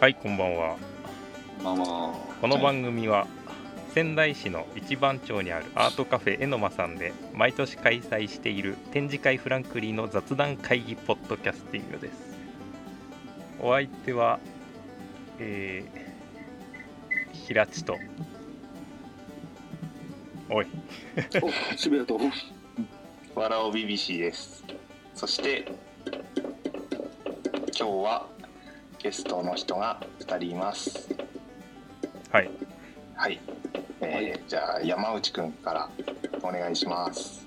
はいこんばんは。まあまあこの番組は仙台市の一番町にあるアートカフェえのまさんで毎年開催している展示会フランクリーの雑談会議ポッドキャスティングです。お相手はえー、平地と。おい。お渋谷と。わらお BBC です。そして今日はゲストの人が2人います。はい。はい、えーはい。じゃあ山内くんからお願いします。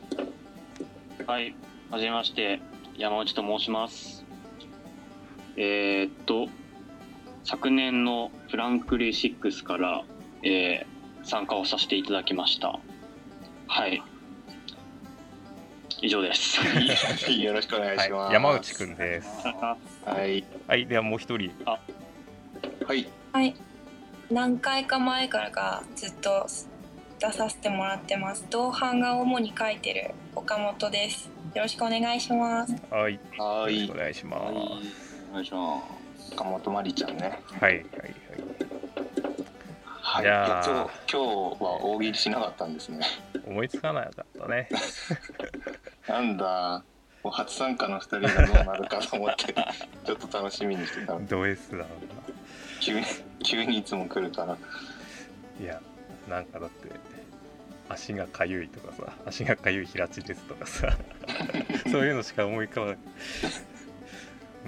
はい、はじめまして、山内と申します。えーっと、昨年のフランクリー6から、えー参加をさせていただきました。はい。以上です。よろしくお願いします、はい、山内くんです。はいはいではもう一人。はい。はい。何回か前からがずっと出させてもらってます。同伴が主に書いてる岡本です。よろしくお願いします。はい。はい。お願いします。はい。お願いします。岡本まりちゃんね。はいはいはい。い。や今日今日は大喜利しなかったんですね。はい思いつかなかったね。なんだもう初参加の2人がどうなるかと思って ちょっと楽しみにしてたの。ド S だ急に 急にいつも来るから。いやなんかだって足がかゆいとかさ足がかゆい平地ですとかさ そういうのしか思い浮かばない。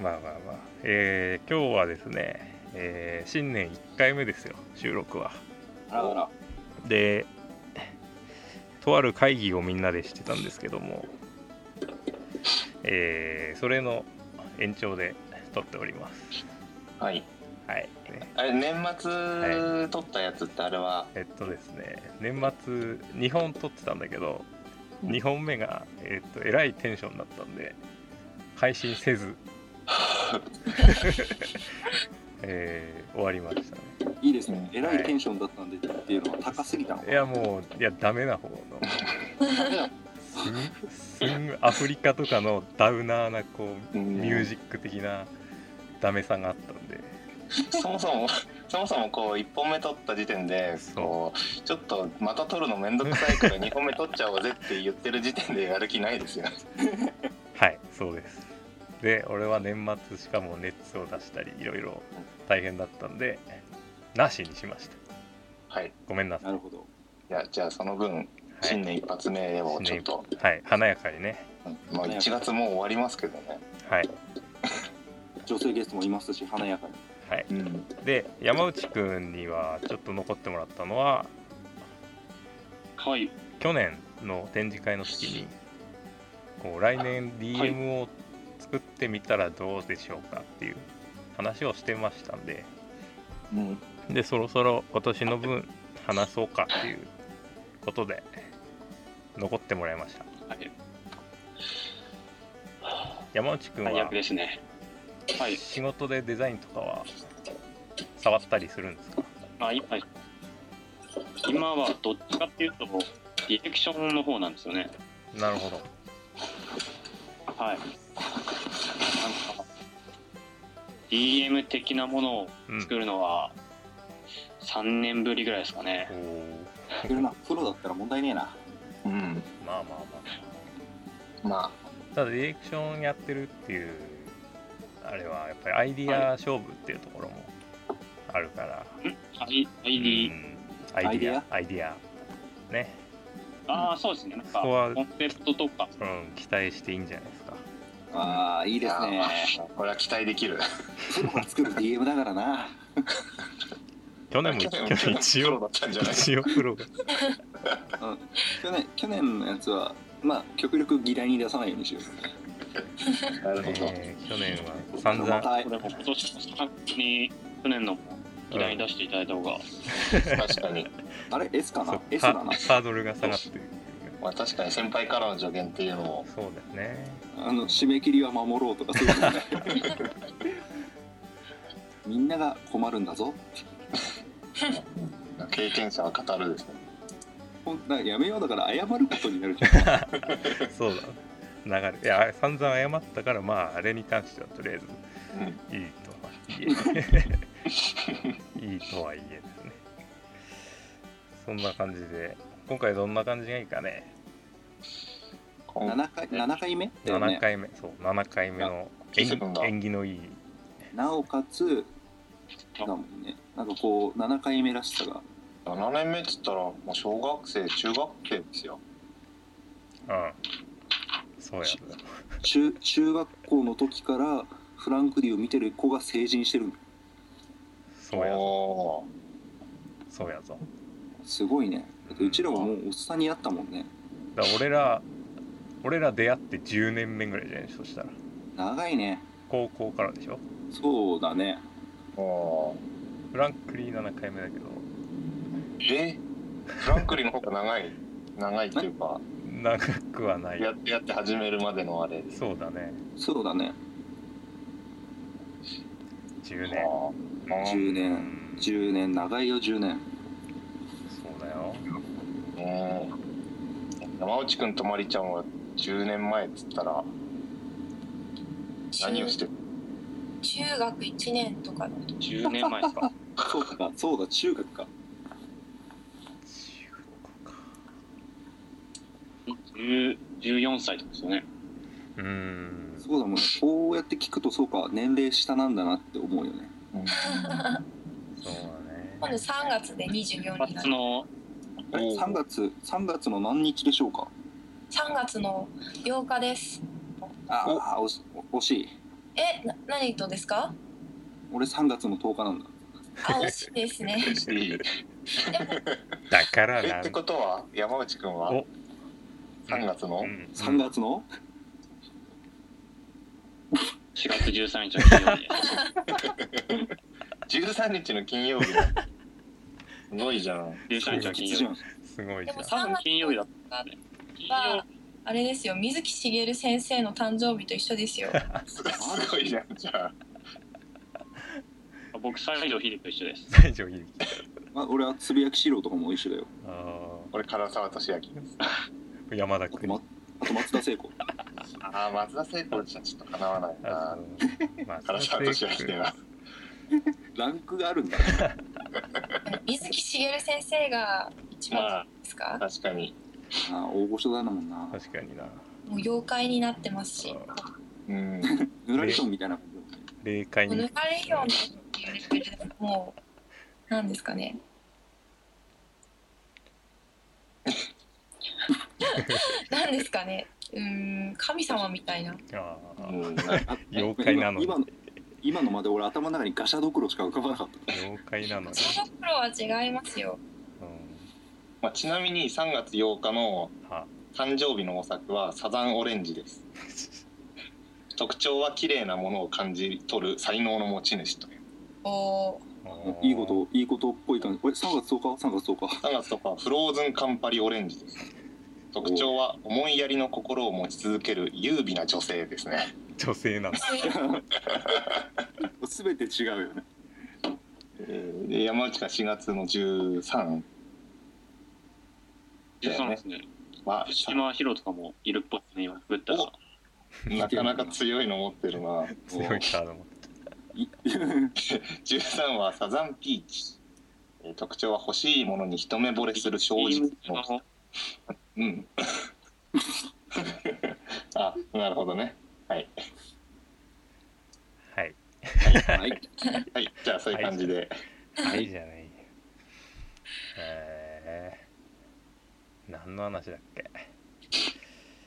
まあまあまあ。えー今日はですね、えー新年1回目ですよ収録は。でとある会議をみんなでしてたんですけどもえーそれの延長で撮っております。はい。はい、ね、あれ年末撮ったやつってあれは、えっとですね。年末2本撮ってたんだけどうん。2本目が、えっとえらいテンションだったんで配信せず、えー終わりましたね。いいですね。えらいテンションだったんでっていうのは高すぎたのかいやもういやダメな方の アフリカとかのダウナーなこううんミュージック的なダメさがあったんで。そもそも そもそもこう1本目撮った時点でこうちょっとまた撮るのめんどくさいから2本目撮っちゃおうぜって言ってる時点でやる気ないですよはいそうです。で俺は年末しかも熱を出したりいろいろ大変だったんでなしにしました。はい。ごめんなさい。なるほど。いやじゃあその分新年一発目をちょっと、はい。華やかにね。うん。まあ、1月もう終わりますけどね、はい。女性ゲストもいますし華やかに。はい。うん、で山内くんにはちょっと残ってもらったのははい。去年の展示会の時にこう来年 DM を作ってみたらどうでしょうかっていう話をしてましたんで。うん、でそろそろ今年の分話そうかっていうことで残ってもらいましたはい。山内くん最は悪ですね。はい。仕事でデザインとかは触ったりするんですか？あ、今、今はどっちかっていうと、ディレクションの方なんですよね。なるほどはい。なんか、DM 的なものをうん作るのは3年ぶりぐらいですかね。おーいるなプロだったら問題ねえなうん、まあまあままあ。ただディレクションやってるっていうあれはやっぱりアイディア勝負っていうところもあるから、I- う ID、ん。アイディア。アイディア？ね。ああ、そうですね。なんか、そこはコンセプトとか、うん期待していいんじゃないですか。ああいいあですね。これは期待できる。プロが作る DM だからな。去年も去年一 プロだ応ったんじゃない？一応プロが。うん去年去年のやつはまあ極力議題に出さないようにしようなるほど、えー去年は散々。またこれも今年の3月に去年の議題に出していただいた方が、確かに、あれ？S かそうな S ハだな。ハードルが下がってまあ、確かに先輩からの助言っていうのも。そうだよね。あの締め切りは守ろうとかそういうのね みんなが困るんだぞ。経験者は語るですねなんかやめようだから謝ることになるじゃん。そうだ。流れいや散々謝ったからまああれに関してはとりあえずうんいいとはいえ。いいとはいえですね。そんな感じで今回どんな感じがいいかね。今7回7回目？ね7回目。そう7回目の縁起のいい。なおかつだもんねなんかこう7回目らしさが7年目っつったらもう小学生中学生ですよ。うんそうや。中中学校の時からフランク・リーを見てる子が成人してる。のそうやぞ。おそうやぞ。すごいね。だってうちらももうおっさんになったもんね。だから俺ら俺ら出会って10年目ぐらいじゃない？そしたら。長いね。高校からでしょ？そうだね。ー。おフランクリー7回目だけど。ーえ？フランクリンの方が長い長いっていうか長くはない。やってやって始めるまでのあれ。そうだね。そうだね。10年。あー。10う年。ん10年長いよ10年。そうだよ。うん山内くんとまりちゃんは10年前っつったら何をしてる？中学1年とかの時10年前です か？そうかそうだ中学か14歳とかですよね。うーん。そうだもんね。こうやって聞くとそうか年齢下なんだなって思うよね。うん。そうだね。今度3月で24になる。初のえおう3月3月の何日でしょうか？3月の8日です。ああ惜しい。えな何とですか？俺3月の10日なんだ。あ惜しいですね。いい。でもだからえってことは山内くんは？お3月の？うん。3月の？4月13日の金曜日。13日の金曜日。だすごいじゃん。13日の金曜日。すごいじゃん。でも多分金曜日だったね。金曜はあれですよ。水木しげる先生の誕生日と一緒ですよ。すごいじゃん。じゃあ日僕西城秀樹と一緒です。西城秀樹。ま あ、俺はつぶやきしろとかも一緒だよ。あ俺唐沢俊明あ山田君。あと,、ま、あと松田聖子。ああ松田聖子じゃちょっとかなわないあなそう。まあ唐沢俊明はランクがあるんだ。水木しげる先生が一番まあですか？確かに。ああ大御所だなもんな。確かにな。もう妖怪になってますし。う。ん。ぬらりとんみたいな霊界に。っていうレベルでもう何ですかね 何ですかね。うーん神様みたいな。ああうん。あ妖怪なのに。今今の今のまで俺頭の中にガシャドクロしか浮かばなかった。妖怪なのに、その頃は違いますよ。うまあ、ちなみに3月8日の誕生日のお酒はサザンオレンジです。特徴は綺麗なものを感じ取る才能の持ち主という。おいいこといいことっぽい感じ。え3月10日？3月10日？3月とかフローズンカンパリオレンジです特徴は思いやりの心を持ち続ける優美な女性ですね。女性なの全て違うよね。えーで山内が4月の13 13ですね。は福島ヒロとかもいるっぽいですね今なかなか強いの持ってるな。強いカードもい13はサザンピーチ。えー特徴は欲しいものに一目惚れする正直の人うん。あなるほどね。はい。はい。はい。はい。じゃあそういう感じで、はい。じゃない。えー、何の話だっけ？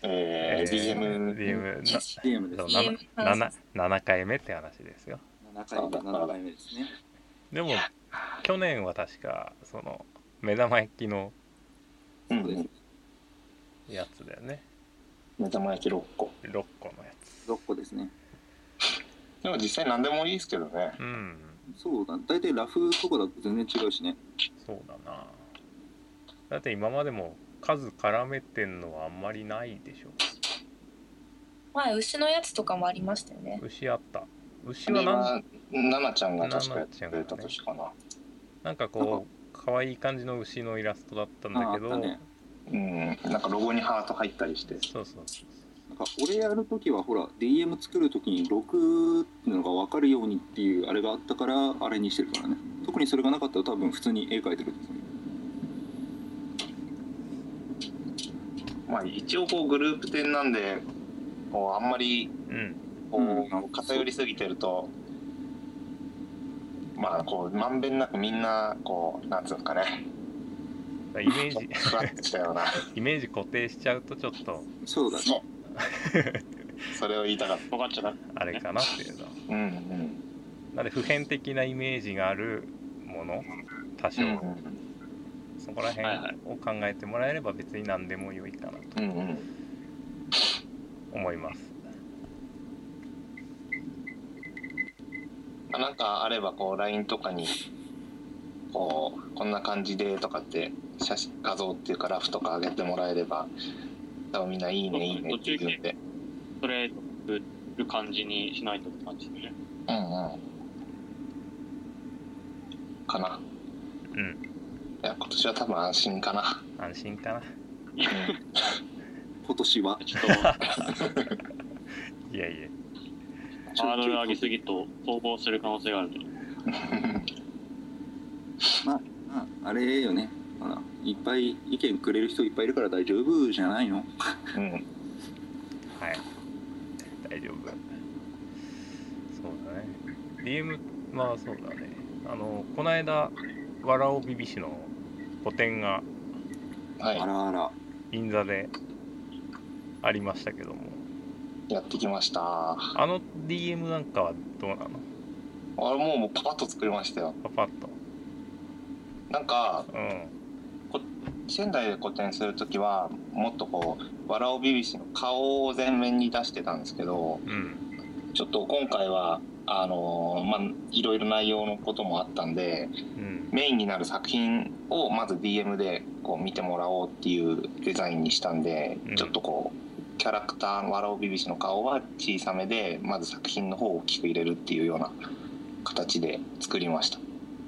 えー、DM DM な DM ですそう DM 7 7回目って話ですよ。7回目7回目ですね。でも去年は確かその目玉焼きのうんそうですやつだよね。目玉焼き6個。6個のやつ。6個ですね。でも実際何でもいいですけどね。うん。そうだ。大体ラフとかだと全然違うしね。そうだな。だって今までも数絡めてんのはあんまりないでしょ。前牛のやつとかもありましたよね。牛あった。牛はなんは奈々ちゃんが確かやってくれた年かな。なんかこう可愛い感じの牛のイラストだったんだけどああったねうんなんかロゴにハート入ったりして。そうそうなんか俺やるときはほら DM 作るときに6っていうのが分かるようにっていうあれがあったからあれにしてるからね。特にそれがなかったら多分普通に絵描いてると思うまあ一応こうグループ展なんでこうあんまりうん。こうんう偏りすぎてると、まあこうまんべんなくみんなこうなんつうんですかねイメージ。イメージ固定しちゃうとちょっと。そうだね。それを言いたかっ分かっちゃった。あれかなっていうのたうんうん。なんで普遍的なイメージがあるもの？多少、うんそこら辺を考えてもらえれば別に何でも良いかなと。うんうん。思います。まあなんかあればこう LINE とかにこうこんな感じでとかって写真画像っていうかラフとか上げてもらえれば多分みんないいねいいねって言うんで。それる感じにしないとって感じですね。うんうん。かな。うん。いや今年は多分安心かな。安心かな。今年は？ちょっと。いやいや。ハードル上げすぎると逃亡する可能性があるので まああれよねほらいっぱい意見くれる人いっぱいいるから大丈夫じゃないの？うん。はい。大丈夫。そうだね。DM まあそうだね。あのこの間わらおびびしの個展がはい。あらあら。銀座でありましたけども。やってきました。ああの DM なんかはどうなの？れもうもうパパッと作りましたよ。パパッと。なんかうん仙台で個展する時はもっとこうわらおびびしの顔を前面に出してたんですけどうんちょっと今回はあのーまあいろいろ内容のこともあったんでうん。メインになる作品をまず DM でこう見てもらおうっていうデザインにしたんで、うん。ちょっとこうキャラクターのわらおびびしの顔は小さめでまず作品の方を大きく入れるっていうような形で作りました。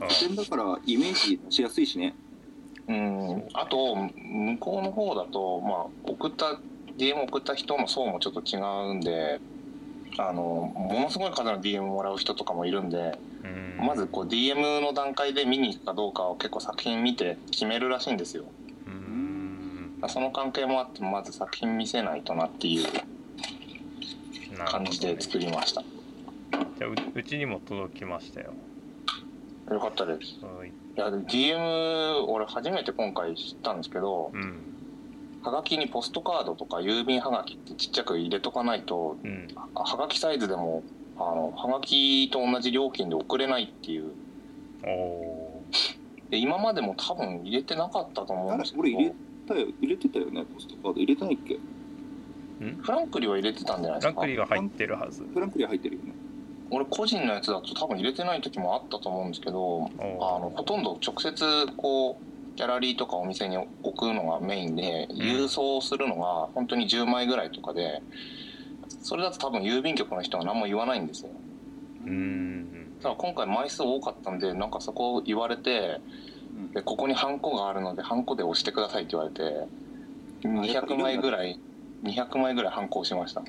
だからイメージしやすいしねうん。あと向こうの方だと、まあ、送った DM 送った人の層もちょっと違うんであのものすごい数の DM もらう人とかもいるんでうん。まずこう DM の段階で見に行くかどうかを結構作品見て決めるらしいんですよ。うん。その関係もあってまず作品見せないとなっていう感ね。じで作りました、じゃあううちにも届きましたよよかったです。はい。いや DM 俺初めて今回知ったんですけどうん。はがきにポストカードとか郵便はがきってちっちゃく入れとかないとうん。はがきサイズでもあのはがきと同じ料金で送れないっていう。おおで今までも多分入れてなかったと思うんですけど。俺入れたよ入れてたよねポストカード。入れてないっけ？フランクリーは入れてたんじゃないですか？ランクリーが入ってるはず。フランクリー入ってるよね俺個人のやつだと多分入れてない時もあったと思うんですけどおあーのほとんど直接こうギャラリーとかお店に置くのがメインで郵送するのが本当に10枚ぐらいとかでそれだと多分郵便局の人は何も言わないんですよ。うん。ただ今回枚数多かったんでなんかそこを言われてうん。でここにハンコがあるのでハンコで押してくださいって言われて200枚ぐらい200枚ぐらいハンコ押しました。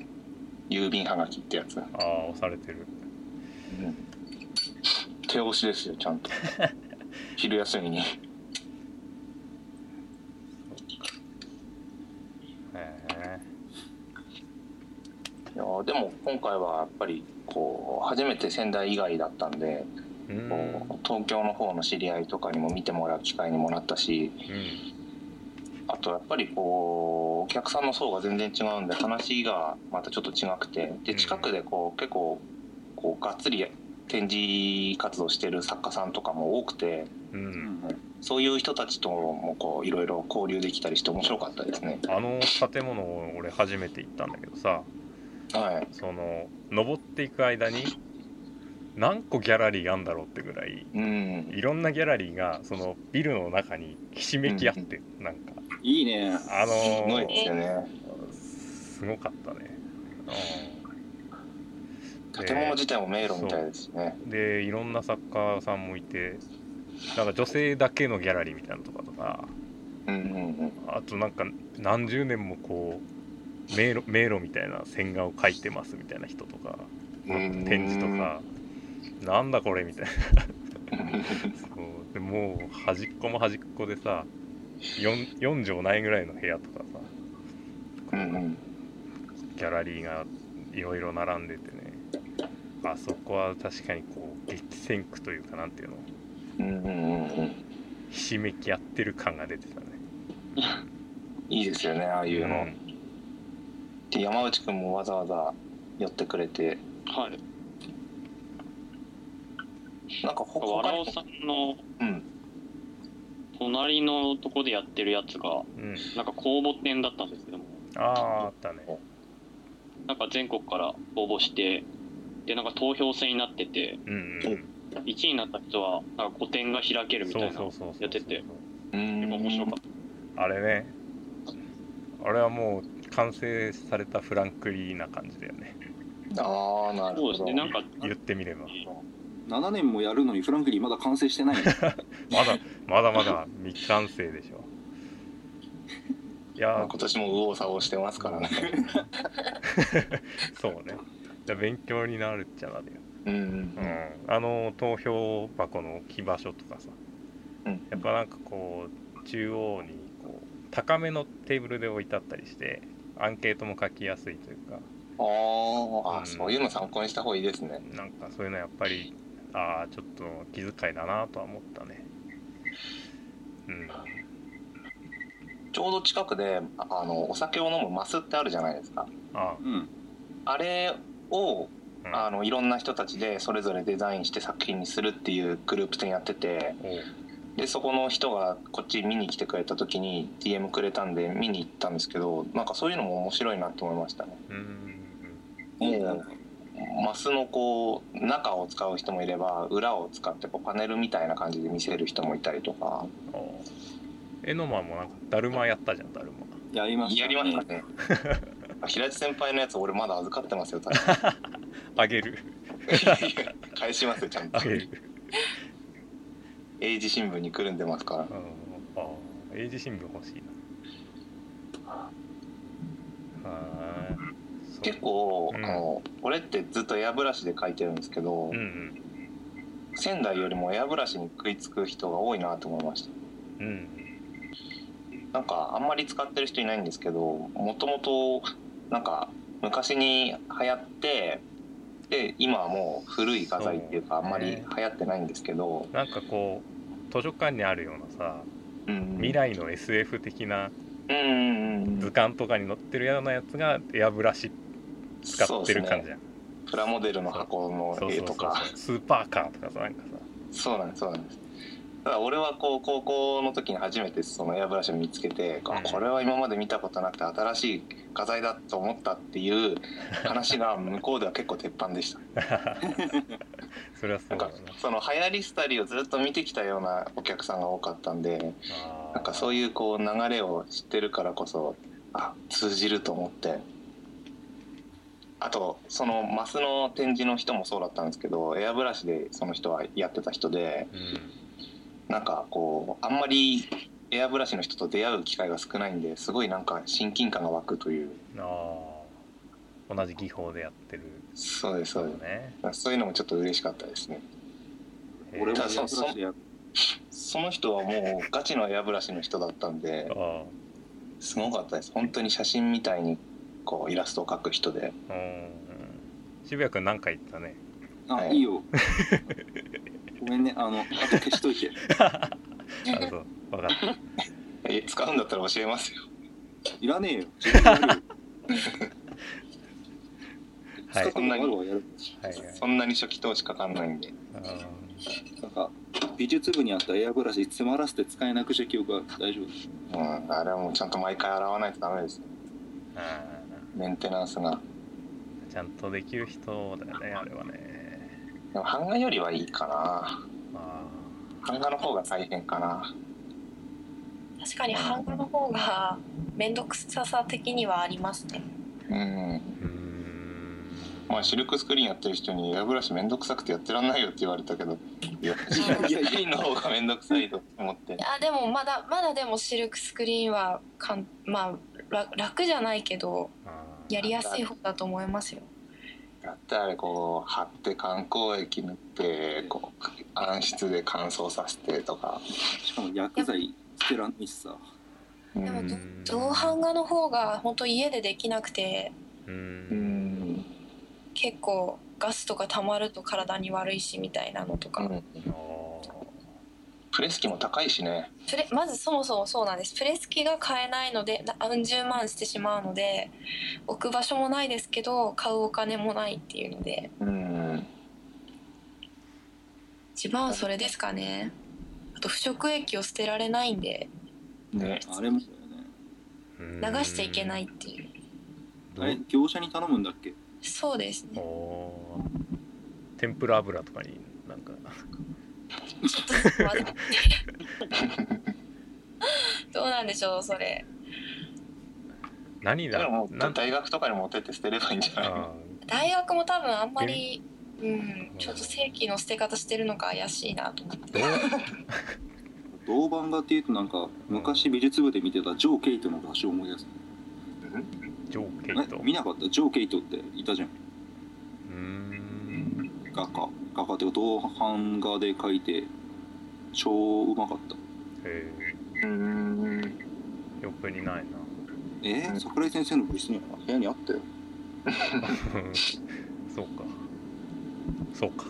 郵便はがきってやつ。ああ押されてる手押しですよちゃんと。昼休みに。いやでも今回はやっぱりこう初めて仙台以外だったんで、うん。こう東京の方の知り合いとかにも見てもらう機会にもなったしあとやっぱりこうお客さんの層が全然違うんで話がまたちょっと違くてで近くでこう結構こうがっつり展示活動してる作家さんとかも多くてうん、う、うんんそういう人たちともこういろいろ交流できたりして面白かったですね。あの建物を俺初めて行ったんだけどさはい、その登っていく間に何個ギャラリーあんだろうってぐらいうん。いろんなギャラリーがそのビルの中にひしめき合って、なんか。いいね。あのすごいーですよね。すごかったね、うん建物自体も迷路みたいですね。でいろんな作家さんもいてなんか女性だけのギャラリーみたいなのとかとかうんうんうん。あとなんか何十年もこう迷路迷路みたいな線画を描いてますみたいな人とかうん展示とかなんだこれみたいな。そう。でもう端っこも端っこでさ 4, 4畳ないぐらいの部屋とかさうんうん。ギャラリーがいろいろ並んでてねあそこは確かにこう激戦区というかなんていうの。うんうんうんうん。ひしめき合ってる感が出てたね。いいですよねああいうの、うん。で山内くんもわざわざ寄ってくれて。はい。なんか他わらおにさんのうん。隣のとこでやってるやつが、うん。なんか公募展だったんですけども、あああったね。なんか全国から応募して、で、なんか投票制になってて、うんうん。1位になった人は、なんか個展が開けるみたそいうなのそうそうそう。やってて、うーん面白かっあれね。あれはもう完成されたフランクリーな感じだよね。ああなた。るほど。そうですね、なんか、言ってみれば。7年もやるのにフランクリーまだ完成してないの まだまだまだ未完成でしょ。いやまあ今年も右往左往してますからね。そうねじゃあ勉強になるっちゃなるよ、うんうんうん、あの投票箱の置き場所とかさ。うん。やっぱなんかこう中央にこう高めのテーブルで置いてあったりしてアンケートも書きやすいというか。あーあ、うん。そういうの参考にした方がいいですね。なんかそういうのやっぱりああちょっと気遣いだなとは思ったね。うん。ちょうど近くでああのお酒を飲むマスってあるじゃないですか。あ。うん。あれをうん。あのいろんな人たちでそれぞれデザインして作品にするっていうグループ展やっててでそこの人がこっち見に来てくれた時に DM くれたんで見に行ったんですけどなんかそういうのも面白いなと思いましたね。もうマスのこう中を使う人もいれば裏を使ってこうパネルみたいな感じで見せる人もいたりとか。エノマもなんかだるまやったじゃんだるま。やりましたやりましたね 平地先輩のやつ俺まだ預かってますよ多分。あげる。返しますよちゃんと。あげる。英字新聞にくるんでますから。うんああ英字新聞欲しいな。結構、うん。あの俺ってずっとエアブラシで描いてるんですけど、うんうん。仙台よりもエアブラシに食いつく人が多いなと思いました。うんなんかあんまり使ってる人いないんですけどもともとなんか昔に流行ってで今はもう古い画材っていうかあんまり流行ってないんですけど、なんかこう図書館にあるようなさうん、未来の SF 的な図鑑とかに載ってるようなやつがエアブラシ使ってる感じじゃんプラモデルの箱の絵とか。スーパーカーとかさなんかさ。そうなんですそうなんですただ俺はこう高校の時に初めてそのエアブラシを見つけて、あうん。これは今まで見たことなくて新しい画材だと思ったっていう話が向こうでは結構鉄板でした。それはそうんだよなその流行り廃りをずっと見てきたようなお客さんが多かったんでなんかそういうこう流れを知ってるからこそあ通じると思って。あとそのマスの展示の人もそうだったんですけどエアブラシでその人はやってた人でうんなんかこうあんまりエアブラシの人と出会う機会が少ないんですごいなんか親近感が湧くという。あー同じ技法でやってる。そうですそうです。ね。そういうのもちょっと嬉しかったですね。俺もエアブラシでやその人はもうガチのエアブラシの人だったんであすごかったです。本当に写真みたいにこうイラストを描く人で。あうん渋谷君何回言ったね。あ、はいい、い よごめんね。あのあと消しといて。あそう。分かった。え使うんだったら教えますよ。いらねえよ。自分でやるよ。はい。使ったことあるわやるはいはい。そんなに初期投資かかんないんで。あなんか美術部にあったエアブラシ詰まらせて使えなくした記憶は大丈夫。うんあれはもうちゃんと毎回洗わないとダメですメンテナンスが。ーちゃんとできる人だよねあれはねでも版画よりはいいかな。あ版画の方が大変かな。確かに版画の方が面倒くささ的にはありますね。うん。まあシルクスクリーンやってる人にエアブラシめんどくさくてやってらんないよって言われたけど いやシルクスクリーンの方がめんどくさいと思って。あでもまだまだでもシルクスクリーンはかんまあ楽楽じゃないけどあやりやすい方だと思いますよだってあれこう貼って観光液塗ってこう暗室で乾燥させてとか。しかも薬剤捨てらんないしさ。でも銅版画の方が本当家でできなくて。ううんん。結構ガスとか溜まると体に悪いしみたいなのとか、うんプレス機も高いしね。プレまずそもそもそうなんです。プレス機が買えないので何十万してしまうので置く場所もないですけど買うお金もないっていうので。うん。一番はそれですかね。あと腐食液を捨てられないんで。ね。あれもだよね。うん。流しちゃいけないっていう。あれ業者に頼むんだっけ？そうですね。天ぷら油とかになんかちょっと待ってどうなんでしょうそれ。何だ？だからもうなん？大学とかに持ってって捨てればいいんじゃない？あ大学も多分あんまりうんちょっと正規の捨て方してるのか怪しいなと思って。ーどう？銅版画っていうとなんか昔美術部で見てたジョー・ケイトの場所を思い出す？ジョーケイト。え？見なかった？ジョー・ケイトっていたじゃん。うーん。画家画家っていうか銅版画で描いて超うまかった。へうん。えよくにないな。え？ー、桜井先生の部室には部屋にあったよ。そうか。そうか。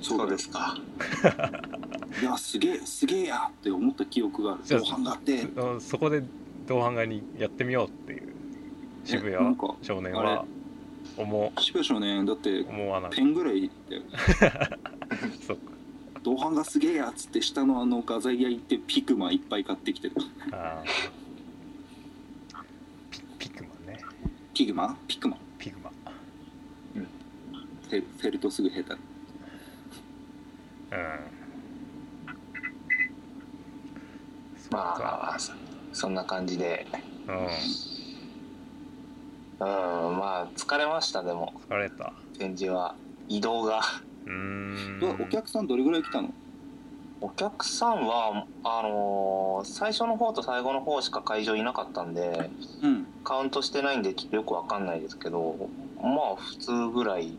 そうですか。いやすげえすげえやって思った記憶がある。銅版画って。あそこで同伴画にやってみようっていう。渋谷えなんかあ少年は思渋谷少年だって思わなペンぐらいだよ。そっか。銅版画すげえやっつって下のあの画材屋行ってピクマいっぱい買ってきてる。あー。ピピクマンね。ピグマ？ピクマ？ピグマ。フェフェルトすぐ下手。うん。まか。あそそんな感じで。うんうんまあ疲れましたでも。疲れた。展示は。移動が。うーん。お客さんどれぐらい来たの？お客さんはあのー最初の方と最後の方しか会場いなかったんでうん。カウントしてないんでちょっとよくわかんないですけどまあ普通ぐらい。や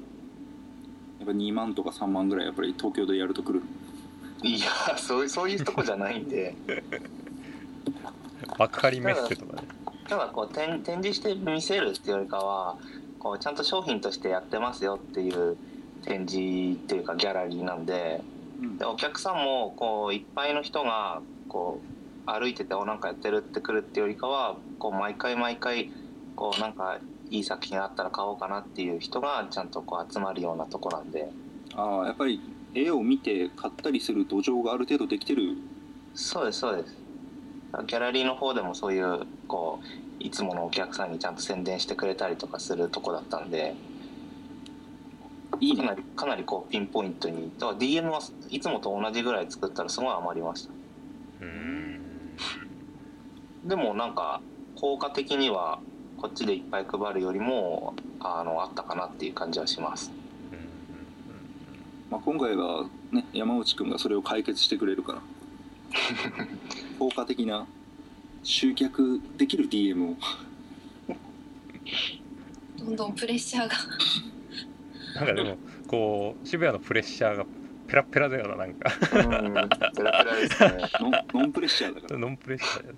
っぱ2万とか3万ぐらいやっぱり東京でやると来るいやそうそういうとこじゃないんで。幕張メッセとかねただこう展展示して見せるっていうよりかはこうちゃんと商品としてやってますよっていう展示っていうかギャラリーなんでうん。でお客さんもこういっぱいの人がこう歩いてておなんかやってるってくるっていうよりかはこう毎回毎回こうなんかいい作品あったら買おうかなっていう人がちゃんとこう集まるようなとこなんで。ああやっぱり絵を見て買ったりする土壌がある程度できてる。そうですそうです。ギャラリーの方でもそういうこういつものお客さんにちゃんと宣伝してくれたりとかするとこだったんでいいね。かなりかなりこうピンポイントに。だから DM はいつもと同じぐらい作ったらすごい余りました。うーん。でもなんか効果的にはこっちでいっぱい配るよりもあのあったかなっていう感じはします。まあ、今回はね山内くんがそれを解決してくれるから。効果的な集客できる DM を。どんどんプレッシャーが。なんかでもこう渋谷のプレッシャーがペラペラだよななんか。うんペラペラですね。ノンノンプレッシャーだから。ノンプレッシャー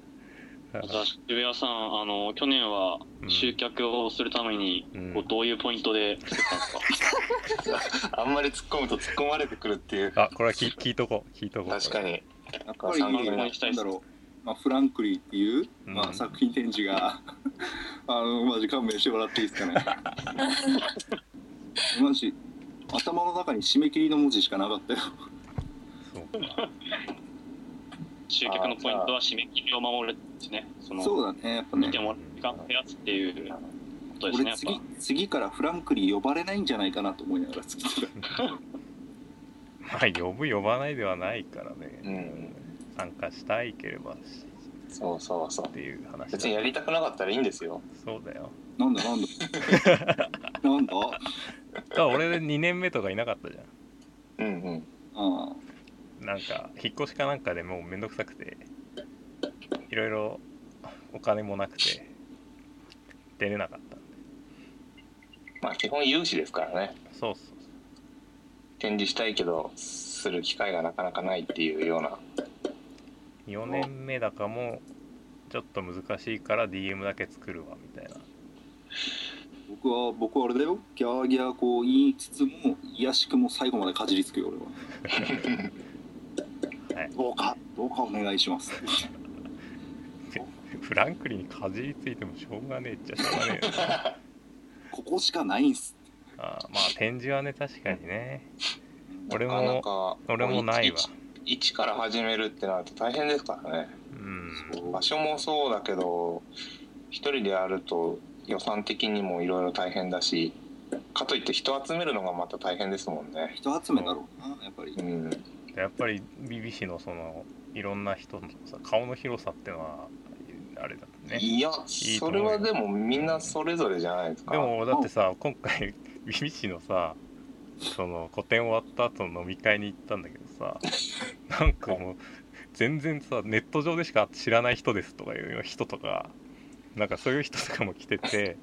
渋谷さんあの去年はうん。集客をするために、うん。こうどういうポイントで作ったんですか？あんまり突っ込むと突っ込まれてくるっていう。あこれは聞聞いとこう聞いとこう。確かに。やっぱり参考にしたいだろう、まあ、フランクリーっていう、まあ、うん作品展示が あのマジ勘弁してもらっていいですかね。マジ頭の中に締め切りの文字しかなかったよ。そうか。集客のポイントは締め切りを守るですねそのそうだねやっぱね。見てもらう時間を増やすっていうことですね俺次次からフランクリー呼ばれないんじゃないかなと思いながら作ってた。まあ呼ぶ呼ばないではないからね、うん参加したいければしそうそうそう。っていう話だ別にやりたくなかったらいいんですよ。そうだよ。なんだなんだ なんだ？だ俺2年目とかいなかったじゃん。うんうん。あなんか引っ越しかなんかでもうめんどくさくていろいろお金もなくて出れなかったんで。まあ基本有志ですからね。そうそう。展示したいけどする機会がなかなかないっていうような4年目だかもちょっと難しいから DM だけ作るわみたいな。僕は僕はあれだよ。ギャーギャーこう言いつつもいやしくも最後までかじりつくよ俺は。はい。どうかどうかお願いします。フランクリンにかじりついてもしょうがねえっちゃしょうがねえよ。ここしかないんす。あーまあ展示はね確かにね。俺も俺もないわ一一から始めるってなると大変ですからね。うん。場所もそうだけど一人でやると予算的にもいろいろ大変だしかといって人集めるのがまた大変ですもんね。人集めだろうなやっぱり。うん。やっぱり BBC のそのいろんな人のさ顔の広さってのはあれだね。いやそうれはでもみんなそれぞれじゃないですか。でもだってさ今回 BBC のさその個展終わった後の飲み会に行ったんだけどさなんかもう全然さネット上でしか知らない人ですとかいう人とかなんかそういう人とかも来てて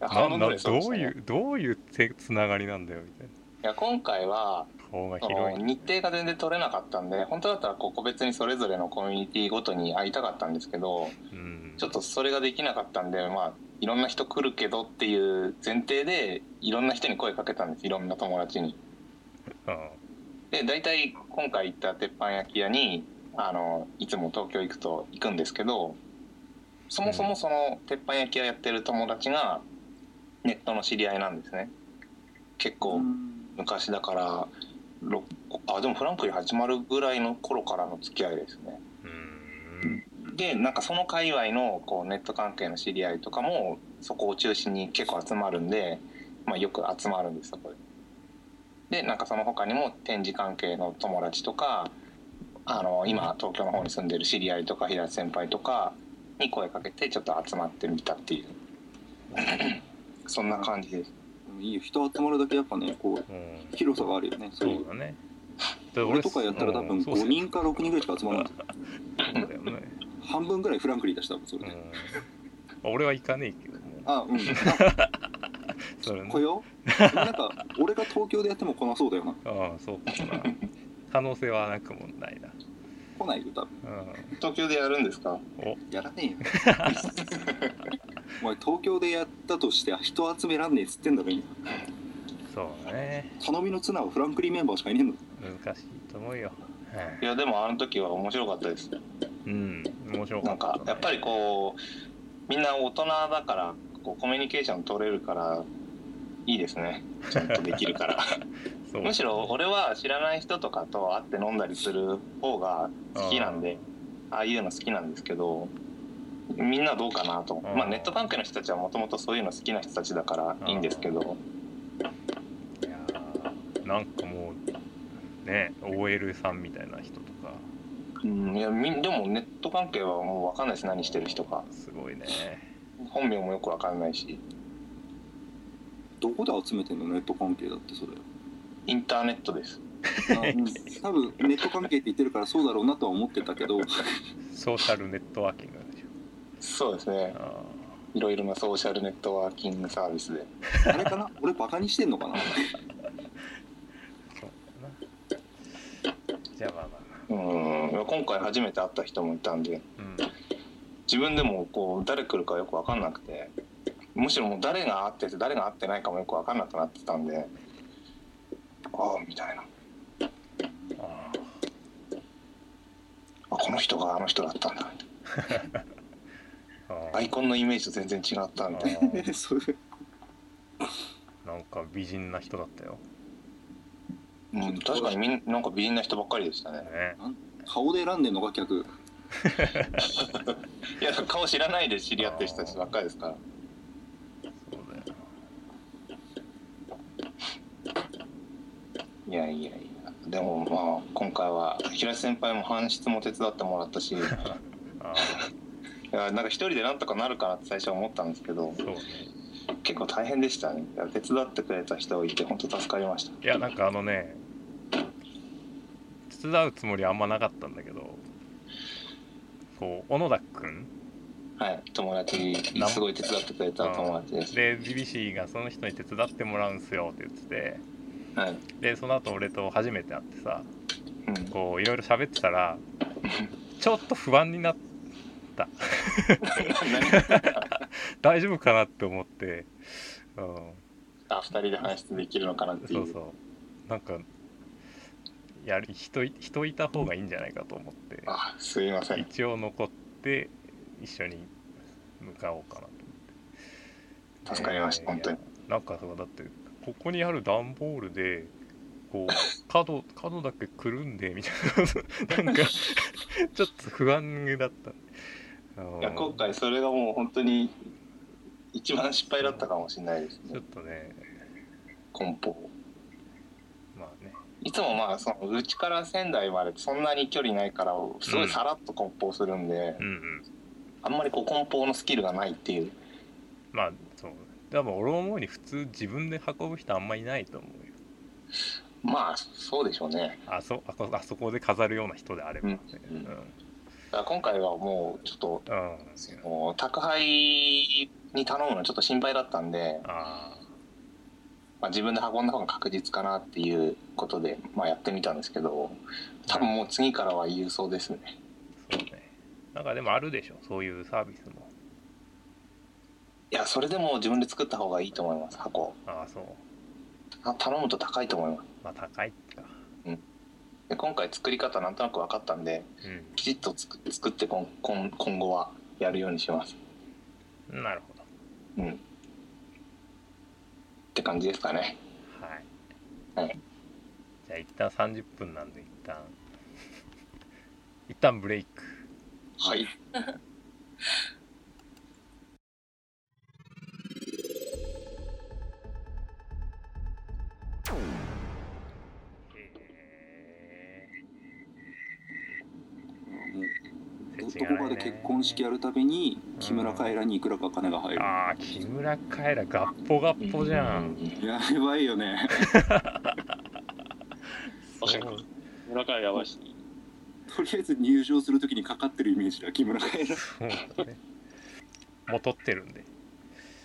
ななどういうどういうつつながりなんだよみたいいや今回は日程が全然取れなかったんで本当だったら個別にそれぞれのコミュニティごとに会いたかったんですけどうん。ちょっとそれができなかったんでまあいろんな人来るけどっていう前提でいろんな人に声かけたんですいろんな友達に。うんで大体今回行った鉄板焼き屋にあのいつも東京行くと行くんですけどそもそもその鉄板焼き屋やってる友達がネットの知り合いなんですね。結構昔だからろあでもフランクリン始まるぐらいの頃からの付き合いですね。うん。でなんかその界隈のこうネット関係の知り合いとかもそこを中心に結構集まるんで、まあ、よく集まるんですそこで。でなんかその他にも展示関係の友達とかあの今東京の方に住んでる知り合いとか平地先輩とかに声かけてちょっと集まってみたっていう。そんな感じです。いいよ。人集まるだけやっぱねこううん。広さがあるよねそうだね。で俺とかやったら多分5うんそうそう人か6人ぐらいしか集まらない。ね。半分ぐらいフランクリー出したもんそれで、うん。俺は行かねえけども。あうん それね。来よなんか俺が東京でやっても来なそうだよな。ああそうか。な可能性はなくもないな。来ないよ多分。うん。東京でやるんですか？やらねえよ。お前東京でやったとして人集めらんねえっつってんだろ今。そうだね。頼みの綱はフランクリーメンバーしかいねえんだ難しいと思うよ、い。やでもあの時は面白かったです。うん面白かなんった、ね、かやっぱりこうみんな大人だからこうコミュニケーション取れるからいいですね。ちゃんとできるから。むしろ俺は知らない人とかと会って飲んだりする方が好きなんでああいうの好きなんですけどみんなどうかなと。うんまあネット関係の人たちはもともとそういうの好きな人たちだからいいんですけど。いやーなんかもうね OL さんみたいな人とか。うんいやみんでもネット関係はもう分かんないです。何してる人か。すごいね本名もよく分かんないし。どこで集めてんの？ネット関係だってそれ。インターネットです。あうん。多分ネット関係って言ってるからそうだろうなとは思ってたけど。ソーシャルネットワーキングでしょ。そうですね。あいろいろなソーシャルネットワーキングサービスで。あれかな？俺バカにしてんのかな？ーそうだな。じゃあまあまあうん。今回初めて会った人もいたんで。うん自分でもこう誰来るかよく分かんなくてむしろもう誰が会ってて誰が会ってないかもよく分かんなくなってたんでああみたいな。ああこの人があの人だったんだ。アイコンのイメージと全然違ったみたいな。んか美人な人だったよ。うん、確かにみんなんか美人な人ばっかりでしたね。ね。顔で選んでんのか客いや顔知らないで知り合ってる人たちばっかりですから。そうだよいやいやいやでもまあ今回は平瀬先輩も搬出も手伝ってもらったし。いあやなんか一人でなんとかなるかなって最初は思ったんですけど。ね。結構大変でしたね。手伝ってくれた人いて本当助かりました。いやなんかあのね手伝うつもりはあんまなかったんだけどこう小野田くん？はい友達すごい手伝ってくれた友達です。で BBC がその人に手伝ってもらうんすよって言ってて。はい、でその後俺と初めて会ってさうん、こういろいろ喋ってたら ちょっと不安になった。大丈夫かなって思って、うん、あ二人で話できるのかなっていそううそう。なんかやり人い人いた方がいいんじゃないかと思って。あすいません。一応残って一緒に向かおうかなと思って。助かりました本当に。なんかそうだってここにある段ボールでこう 角角だけくるんでみたいな。なんかちょっと不安だった。うんいや今回それがもう本当に一番失敗だったかもしれないですね。ちょっとね。梱包いつもまあそのうちから仙台までそんなに距離ないからすごいさらっと梱包するんで、うんうん。あんまりこう梱包のスキルがないっていう。まあそう。多分俺思うに普通自分で運ぶ人あんまいないと思うよ。まあそうでしょうね。あそあこあそこで飾るような人であればね。うんうん。だから今回はもうちょっとうん。宅配に頼むのちょっと心配だったんで、あまあ、自分で運んだ方が確実かなっていうことで、まあ、やってみたんですけど多分もう次からは郵送ですね。あそうね。なんかでもあるでしょそういうサービスも。いやそれでも自分で作った方がいいと思います箱。ああそう。あ頼むと高いと思います。まあ高いか。で今回作り方なんとなく分かったんでうきちっと作作って今今今後はやるようにします。んなるほど。うんって感じですかね。はい、はい。じゃあ一旦30分なんで一旦。一旦ブレイク。はい う世知辛いね。どこかで結婚式やるたびに木村カエラにいくらか金が入る。ああ木村カエラガッポガッポじゃん、やばいよね。確かに村川やばいっすねとりあえず入場するときにかかってるイメージだ木村カエラ。そうだね。もう撮ってるんで。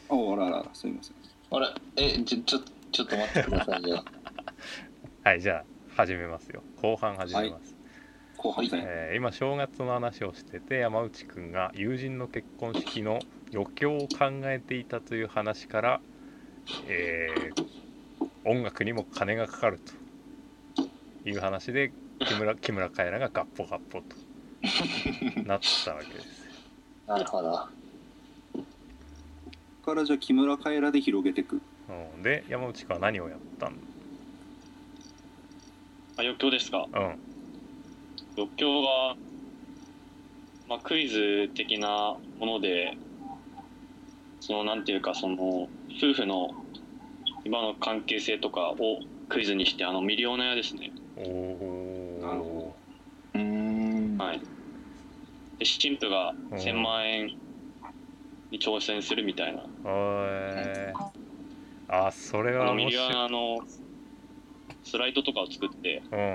ああらららすみません。あれ？えちょちょちょっと待ってくださいよ。はいじゃあ始めますよ。後半始めます、後半戦、えー今正月の話をしてて山内くんが友人の結婚式の余興を考えていたという話から、えー音楽にも金がかかるという話で木村木村カエラがガッポガッポと なったわけですなるほど。からじゃあ木村カエラで広げていく。うん、で山内くんは何をやったんあ余興ですか？うん余興は、まあ、クイズ的なものでそのなんていうかその夫婦の今の関係性とかをクイズにしてあのミリオネアですね。おおなるほうーん。はい。で新婦がうん。1000万円に挑戦するみたいな。えー、あそれあのミリオネアのスライドとかを作ってうんうん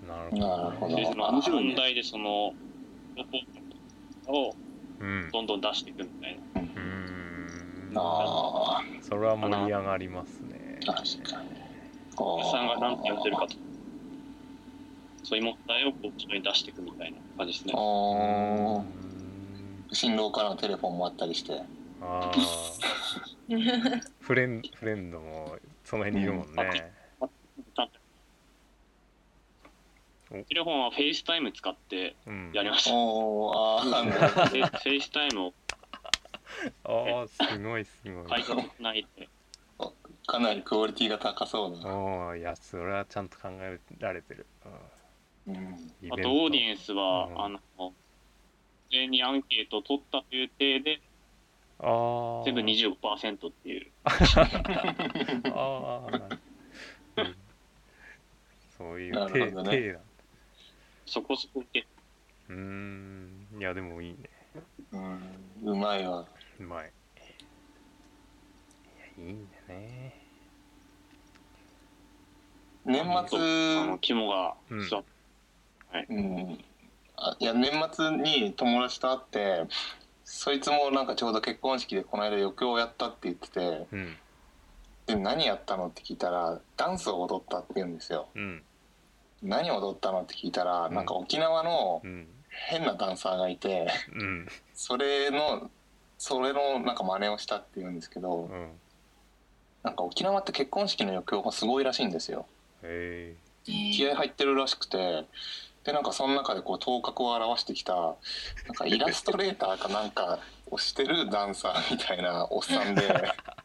うんなるほど、まあ、面白いね。問題でそのをうん。どんどん出していくみたいな。うーん。あそれは盛り上がりますね。あ確かに。お客さんが何てやってるかとそういう問題をこう人に出していくみたいな感じですね。あうー。ーん。新郎からのテレフォンもあったりして。あー。フレンフレンドもその辺にいるもんね、テレフォンはフェイスタイム使ってうん、やりましたおーあー。なるほフェイフェイスタイムを。ああすごいすごい。解説しないでどかなりクオリティが高そうな、おーいやそれはちゃんと考えられてる、うん、あとオーディエンスは、うん。あの事前にアンケートを取ったという体であー。全部25%っていう。ああ、うん。そういうなるほどね。だそこそこ受けうーん。いやでもいいね。うん、うまいわ。うまい。いやいいんだね。年あの末肝がうん。座っうん。あいや年末に友達と会ってそいつもなんかちょうど結婚式でこの間余興をやったって言っててうん。で何やったのって聞いたらダンスを踊ったって言うんですよ。うん何踊ったのって聞いたら、うん。なんか沖縄のうん。変なダンサーがいてうん。それのそれのなんか真似をしたって言うんですけどうん。なんか沖縄って結婚式の余興がすごいらしいんですよ。気合入ってるらしくてでなんかその中でこう頭角を表してきたなんかイラストレーターかなんかをしてるダンサーみたいなおっさんで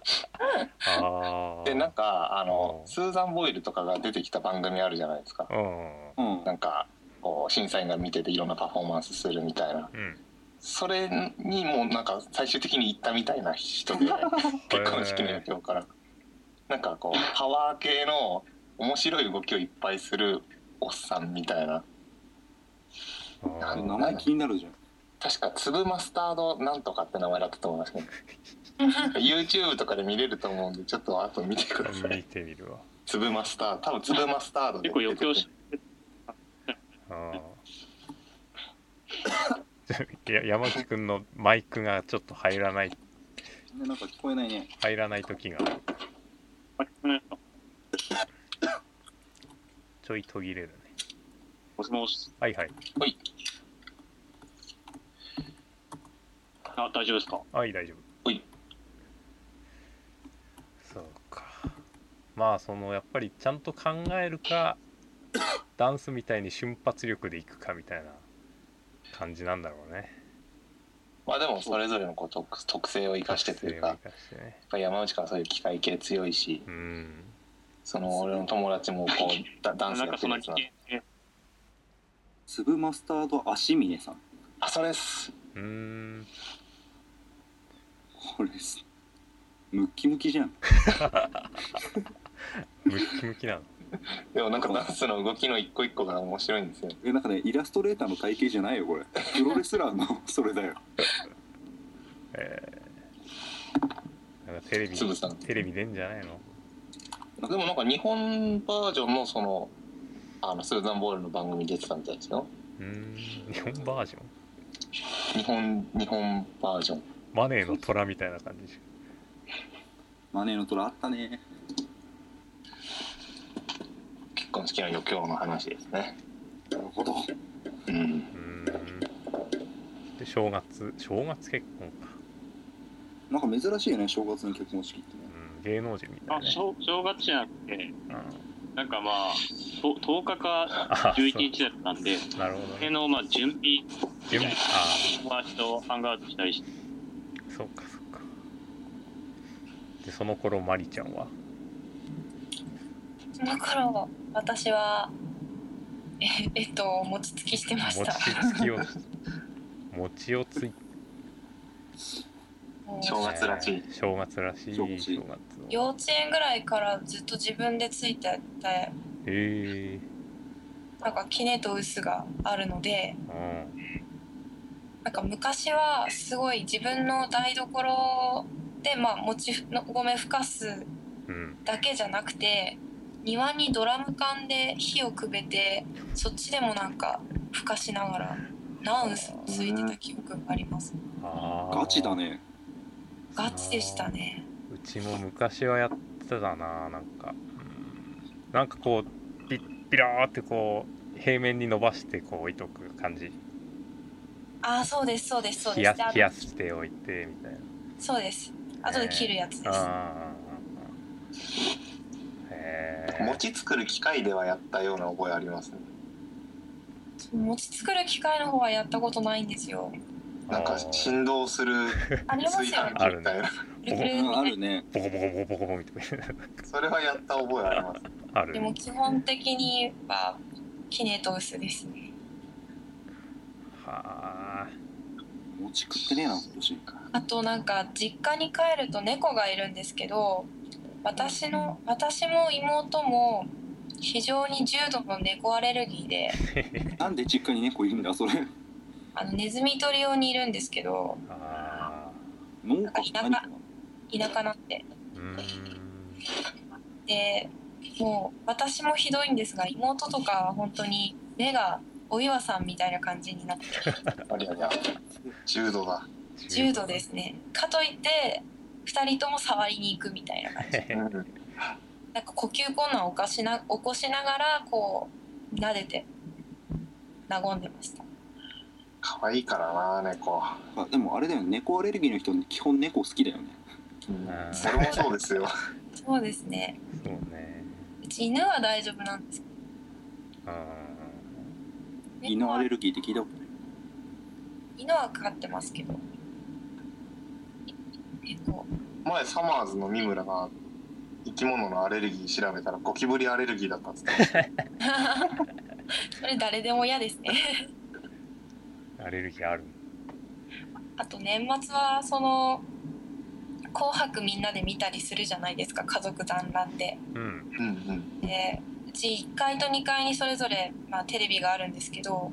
でなんかあのうん。スーザン・ボイルとかが出てきた番組あるじゃないですか。うん。うん。なんかこう審査員が見てていろんなパフォーマンスするみたいな。うん。それにもなんか最終的に行ったみたいな人で 結婚式の余興から。なんかこうパワー系の面白い動きをいっぱいするおっさんみたいな。名前気になるじゃん。確か粒マスタードなんとかって名前だったと思いますけど YouTube とかで見れると思うんでちょっと後見てくださ見いてみるわ。粒マスタード。多分粒マスタードで。結構余興しああや山木くんのマイクがちょっと入らない。ねなんか聞こえないね。入らない時が。ちょい途切れるね。もしもし。はい。はい。あ、大丈夫ですか？はい大丈夫はいそうかまあそのやっぱりちゃんと考えるか ダンスみたいに瞬発力でいくかみたいな感じなんだろうね。まあでもそれぞれのこう特特性を生かしてというかね。ぱ山内からそういう機械系強いしうん。その俺の友達もこう ダダンスやってるやつな粒マスタード足峰さん。あそれです。うーん。これす。ムッキムキじゃん ムッキムキなの。でもなんかダンスの動きの一個一個が面白いんですよ。えなんかねイラストレーターの体型じゃないよこれ。プロレスラーのそれだよ。えー、なんかテレビつぶさん。テレビ出んじゃないの？でもなんか日本バージョンのそのあのスーザン・ボールの番組出てたみたいですよ。うーん日本バージョン？日本日本バージョン。マネーの虎みたいな感じ。マネーの虎あったね結婚式の余興の話ですね。なるほど。うん。うーん。で正月正月結婚か、なんか珍しいよね正月の結婚式ってね。うん、芸能人みたいあ、な、ね正正月じゃなくて、うん、なんかまあ、と10日かあ11日だったんで、なるほどね。それのまあ準備、準備あ友達とハンガーアウトしたりして、あそうかそうか。でその頃マリちゃんは？その頃私はええっと餅つきしてました。餅つきを 餅をつい正月らしい。正月らしい正正月幼稚園ぐらいからずっと自分でついてたえなんかキネとウスがあるので。ー、うん。なんか昔はすごい自分の台所でまあ餅の米ふかすうん。だけじゃなくて庭にドラム缶で火をくべてそっちでもなんかふかしながらナウンスついてた記憶があります。ガチだね。ガチでしたね。うちも昔はやってたななんか、うん。なんかこうピッピラーってこう平面に伸ばしてこう置いとく感じ。ああそうですそうですそう冷やです冷やしておいてみたいな。そうです。後で切るやつです、ああ餅作る機械ではやったような覚えありますね。餅作る機械の方はやったことないんですよ。なんか振動するあります炊よね。飯器みたいな。ルルルうんあるね。ボコボコボコボコボコみたいな。それはやった覚えあります。あるでも基本的にはキネとウスですね。はあ。餅食ってねえな今年あとなんか実家に帰ると猫がいるんですけど私の私も妹も非常に重度の猫アレルギーで。なんで実家に猫いるんだそれ。あのネズミ捕り用にいるんですけど。ないかな田舎なんで。ーうーん。でもう私もひどいんですが妹とかは本当に目がお岩さんみたいな感じになって。ありゃりゃ。柔道だ、重度ですね。かといって2人とも触りに行くみたいな感じ。うん、なんか呼吸困難を起こしな起こしながらこう撫でて和んでました。可愛いからな猫、あでもあれだよね。猫アレルギーの人基本猫好きだよね。それもそうですよ。そうですね。そうね。うち犬は大丈夫なんです。あ犬アレルルギーって聞いたことない？犬はかかってますけど猫前サマーズの三村が生き物のアレルギー調べたらゴキブリアレルギーだったっつって それ誰でも嫌ですね。ーアレルギーあるあと年末はその「紅白」みんなで見たりするじゃないですか家族団らんで。うん。うんうんでうち1階と2階にそれぞれ、まあ、テレビがあるんですけど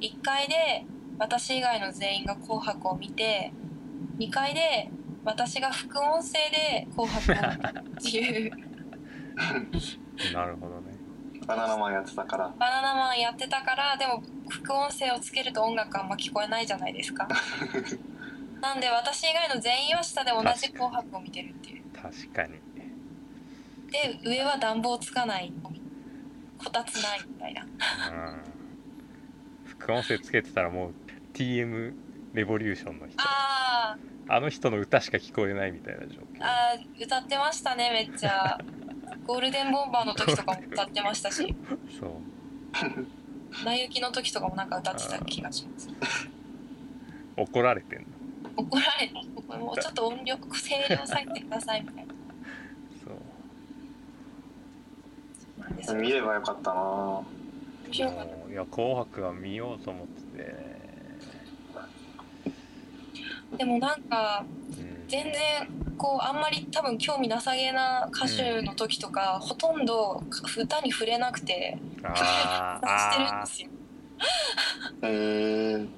1階で私以外の全員が「紅白」を見て2階で私が副音声で「紅白」っていう。なるほどね。バナナマンやってたから。バナナマンやってたからでも副音声をつけると音楽あんま聞こえないじゃないですか。なんで私以外の全員は下で同じ「紅白」を見てるっていう。確かに。で上は暖房つかないこたつないみたいな。うん。副音声つけてたらもう TM レボリューションの人。あー。あの人の歌しか聞こえないみたいな状況。あー歌ってましたねめっちゃ。ゴールデンボンバーの時とかも歌ってましたし。そう「なゆき」の時とかもなんか歌ってた気がします。怒られてんの？怒られたもうちょっと音量声量下げてくださいみたいな。そう。なんですよ。見ればよかったな面白かった。もういや「紅白」は見ようと思ってて、でもなんかうん、全然こうあんまり多分興味なさげな歌手の時とか、ほとんど歌に触れなくてしてるんあですよー、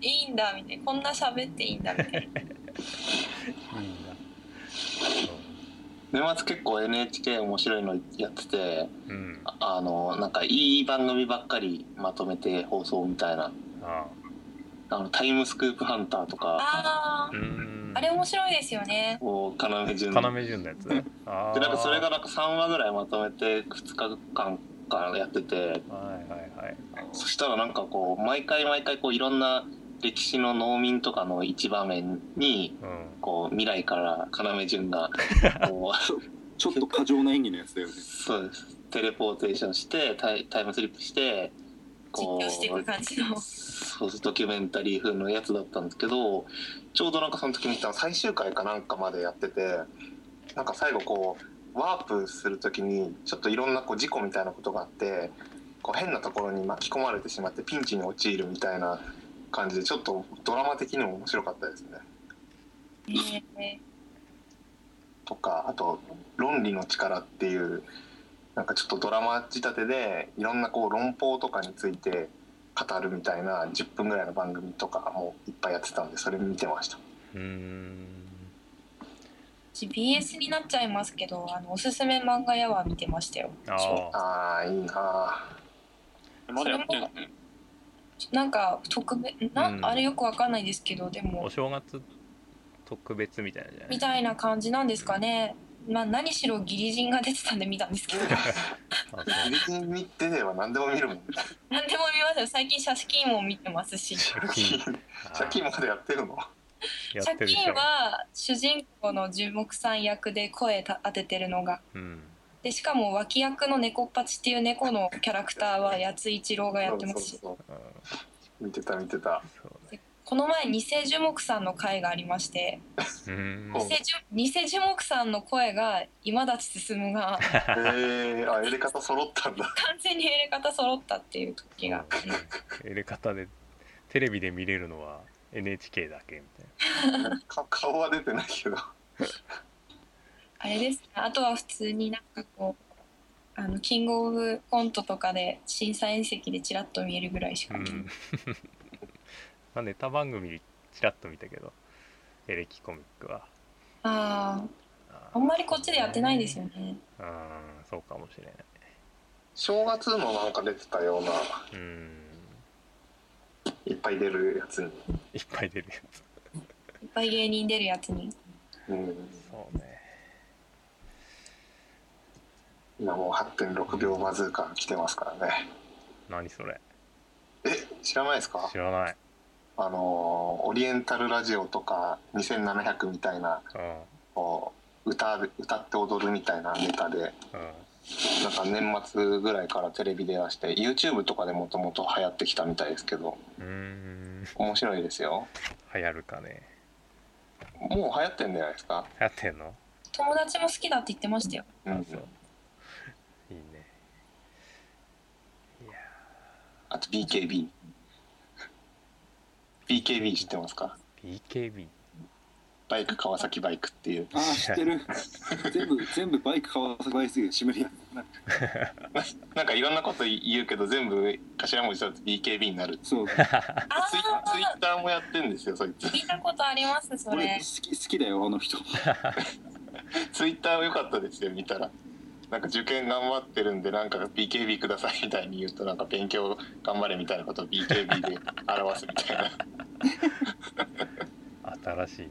いいんだみたいなこんな喋っていいんだみたいな。年末結構 NHK 面白いのやっててそううん。ああのなんかいい番組ばっかりまとめて放送みたいな。ああのタイムスクープハンターとかああれ面白いですよね。を要順要潤のやつ でなんかそれがなんか3話ぐらいまとめて2日間からやってて。はいはいはい。そしたらなんかこう毎回毎回こういろんな歴史の農民とかの一場面にうん。こう未来から要潤が こうちょっと過剰な演技のやつだよね。そうです。テレポーテーションしてタイタイムスリップして実況していく感じのそうドキュメンタリー風のやつだったんですけどちょうどなんかその時見たの最終回かなんかまでやっててなんか最後こうワープする時にちょっといろんなこう事故みたいなことがあってこう変なところに巻き込まれてしまってピンチに陥るみたいな感じでちょっとドラマ的にも面白かったですね。ねとかあと「論理の力」っていうなんかちょっとドラマ仕立てでいろんなこう論法とかについて語るみたいな10分ぐらいの番組とかもいっぱいやってたんでそれ見てました。うーん。BS になっちゃいますけどあのおすすめ漫画屋は見てましたよ。ああああいいなまだやってんの？ねなんか特別な、うん。あれよくわかんないですけどでもお正月特別みたいなじゃない？みたいな感じなんですかねまあ何しろギリ人が出てたんで見たんですけど。あ ギリギリに出れば何でも見るもんね。何でも見ますよ。最近写真も見てますし。借金借金までやってるの？借金は主人公の樹木さん役で声た当ててるのが。うん。でしかも脇役の猫っぱちっていう猫のキャラクターは八津一郎がやってますし。そうそううんそう。見てた見てたこの前偽樹木さんの回がありまして偽樹偽樹木さんの声が今立進がへえあやり方揃ったんだ。完全に入れ方揃ったっていう時が。入れ方でテレビで見れるのは NHK だけみたいな。か顔は出てないけど。あれですね。あとは普通になんかこうあのキングオブコントとかで審査員席でチラッと見えるぐらいしか見てない、うんまあネタ番組ちらっと見たけどエレキコミックは。ああああんまりこっちでやってないですよね。うんそうかもしれない。正月のなんか出てたような。うん。いっぱい出るやつに、いっぱい出るやつ。いっぱい芸人出るやつに。うん、そうね。今もう8.6秒バズーカ来てますからね。何それ。え知らないですか？知らないあのーオリエンタルラジオとか2700みたいなうん。こう歌で歌って踊るみたいなネタでうん。なんか年末ぐらいからテレビで出して YouTube とかでもともと流行ってきたみたいですけどうーん。面白いですよ。流行るかね。もう流行ってんじゃないですか？流行ってんの？友達も好きだって言ってましたよ。うん。あそう。いいね。いやあと BKB BKB 知ってますか？BKB バイク川崎バイクっていう。ああ知ってる。全部全部バイク川崎バイクで締めるやつなんかいろんなこと言うけど全部頭文字取ると BKB になる。そう。ツイツイあッターもやってんですよそいつ。あ聞いたことありますそ俺れ好き好きだよあの人。ツイッター良かったですよ見たら。なんか受験頑張ってるんでなんか BKB くださいみたいに言うとなんか勉強頑張れみたいなことを BKB で表すみたいな新しい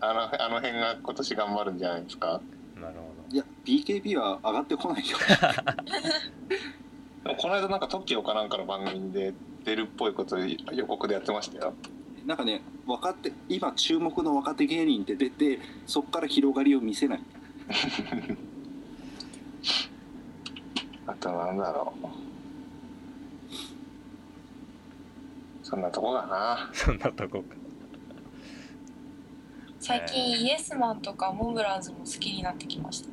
あのあの辺が今年頑張るんじゃないですか？ななるほいや BKB は上がってこないよ。でもこの間なんか TOKIO かなんかの番組で出るっぽいこと予告でやってましたよ。なんかね若手今注目の若手芸人って出てそこから広がりを見せない。あとなんだろうそんなとこだな。どそんなとこか。最近イエスマンとかモンブランズも好きになってきました。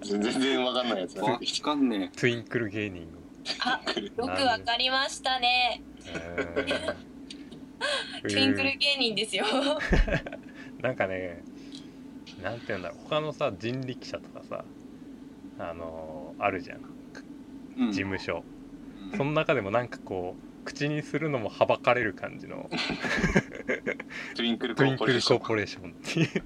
全然わかんないやつ。がわかんねトゥインクル芸人あよくわかりましたね。えトゥインクル芸人ですよ。なんかねなんて言うんだろう。他のさ人力舎とかさあのーあるじゃん。事務所、うん。その中でもなんかこう口にするのもはばかれる感じの。トゥインクルコトゥインクルーポレーション。コーポレーション。っていう。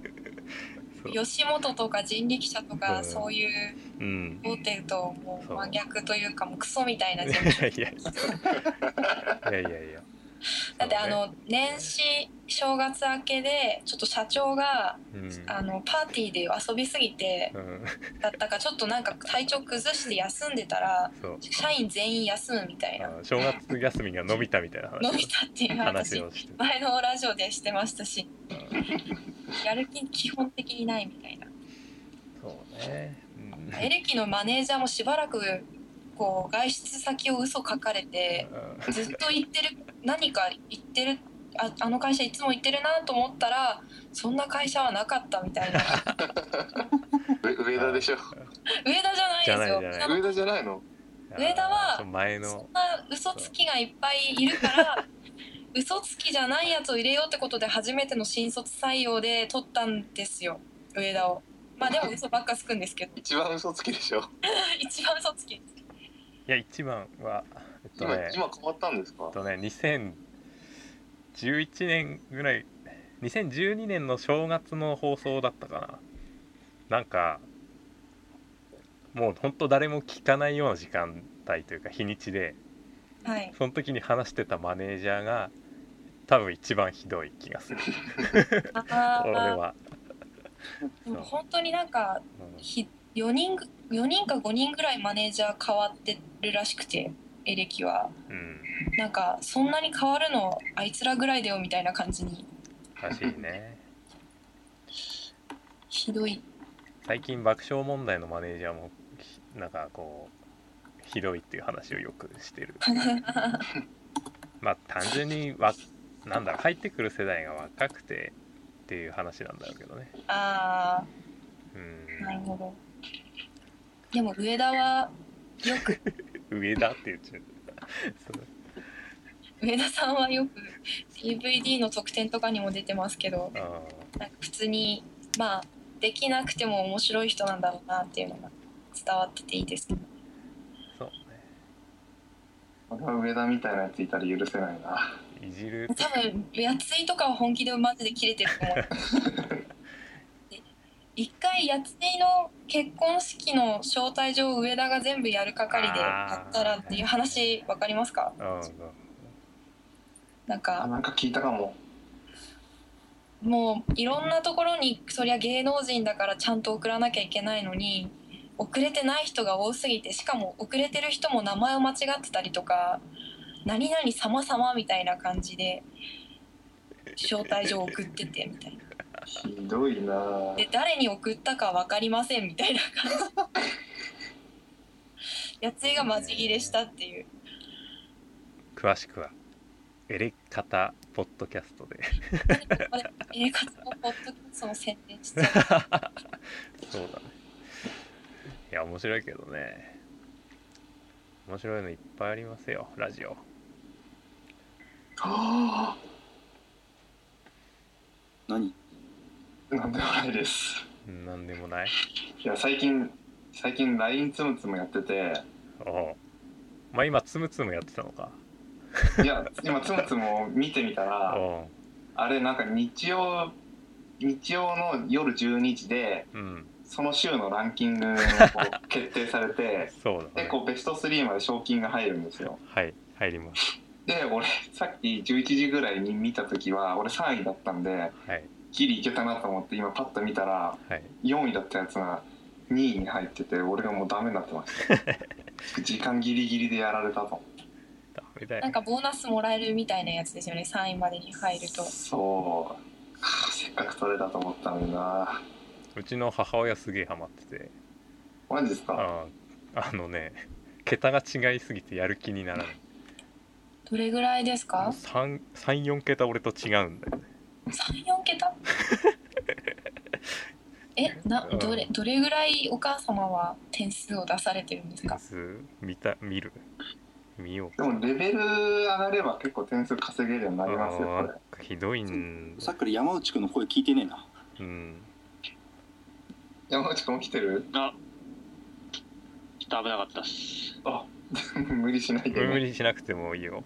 吉本とか人力舎とか、うん。そういううん。大手ともう真逆というかもうクソみたいな い事や務所いや。いやいやいや だってあの年始正月明けでちょっと社長がうん。あのパーティーで遊びすぎてうん。だったかちょっとなんか体調崩して休んでたら社員全員休むみたいな。正月休みが伸びたみたいな話伸びたっていう話話を前のラジオでしてましたし。やる気基本的にないみたいな。そうね、うん。エレキのマネージャーもしばらくこう外出先を嘘書かれてずっと言ってる何か言ってるああの会社いつも行ってるなと思ったらそんな会社はなかったみたいな。上上田でしょ？上田じゃないですよ。上田じゃないの？上田はそんな嘘つきがいっぱいいるから 嘘つきじゃないやつを入れようってことで初めての新卒採用で取ったんですよ。上田を。まあでも嘘ばっかつくんですけど。一番嘘つきでしょ？一番嘘つきいや一番はえっと今ね今変わったんですか？えっとね2011年ぐらい2012年の正月の放送だったかな。なんかもうほんと誰も聞かないような時間帯というか日にちで。はい。その時に話してたマネージャーが多分一番ひどい気がする。あ俺ーは、本当になんかうん。ひ4人ぐ4人か5人ぐらいマネージャー変わってるらしくてエレキは。うん、なんかそんなに変わるのあいつらぐらいだよみたいな感じに。らしいね。ひどい。最近爆笑問題のマネージャーもひなんかこうひどいっていう話をよくしてる。まあ単純にわなんだろう入ってくる世代が若くてっていう話なんだろうけどね。あうん。あなるほどでも上田はよく 上だって言っちゃ う。上田さんはよく DVD の特典とかにも出てますけどあなんか普通にまあできなくても面白い人なんだろうなっていうのが伝わってていいですね。ーそう俺は上田みたいなやついたら許せないな。ねいじる。多分やついとかは本気でマジで切れてると思う。で 一回やついの結婚式の招待状を上田が全部やる係でやったらっていう話わかりますか？なんあかなんか聞いたかも。もういろんなところにそりゃ芸能人だからちゃんと送らなきゃいけないのに遅れてない人が多すぎてしかも遅れてる人も名前を間違ってたりとか「何々様様」みたいな感じで招待状送っててみたいな。ひどいな。で誰に送ったか分かりませんみたいな。感 じやついがマジ切れしたっていう。詳しくはエレカタポッドキャストで。映画のポッドキャストの宣伝しちゃうそうだね。いや面白いけどね。面白いのいっぱいありますよラジオ。は何？あなんでもないです。なんでもない？いや最近最近 LINE つむつむやってて。おう。まあ今つむつむやってたのか。いや今つむつむを見てみたらあれなんか日曜日曜の夜12時でうん。その週のランキングを 決定されてそうだね。でこうベスト3まで賞金が入るんですよ。はい入ります。で俺さっき11時ぐらいに見た時は俺3位だったんではいギリいけたなと思って今パッと見たらはい。4位だったやつが2位に入ってて俺がもうダメになってました時間ギリギリでやられたと。ダメだよ。なんかボーナスもらえるみたいなやつですよね3位までに入ると。そう。かせっかく取れたと思ったのにな。うちの母親すげえハマってて。マジですか？ああのね桁が違いすぎてやる気にならない。どれぐらいですか？34桁俺と違うんだよね34桁？えなどれどれぐらいお母様は点数を出されてるんですか？点数？見た見る？見よう。でもレベル上がれば結構点数稼げるようになりますよこあれーひどいんさっきから山内くんの声聞いてねえな。うん。山内君起きてる？あちょっと危なかったっす。あ 無理しないで、無ね、理しなくてもいいよ。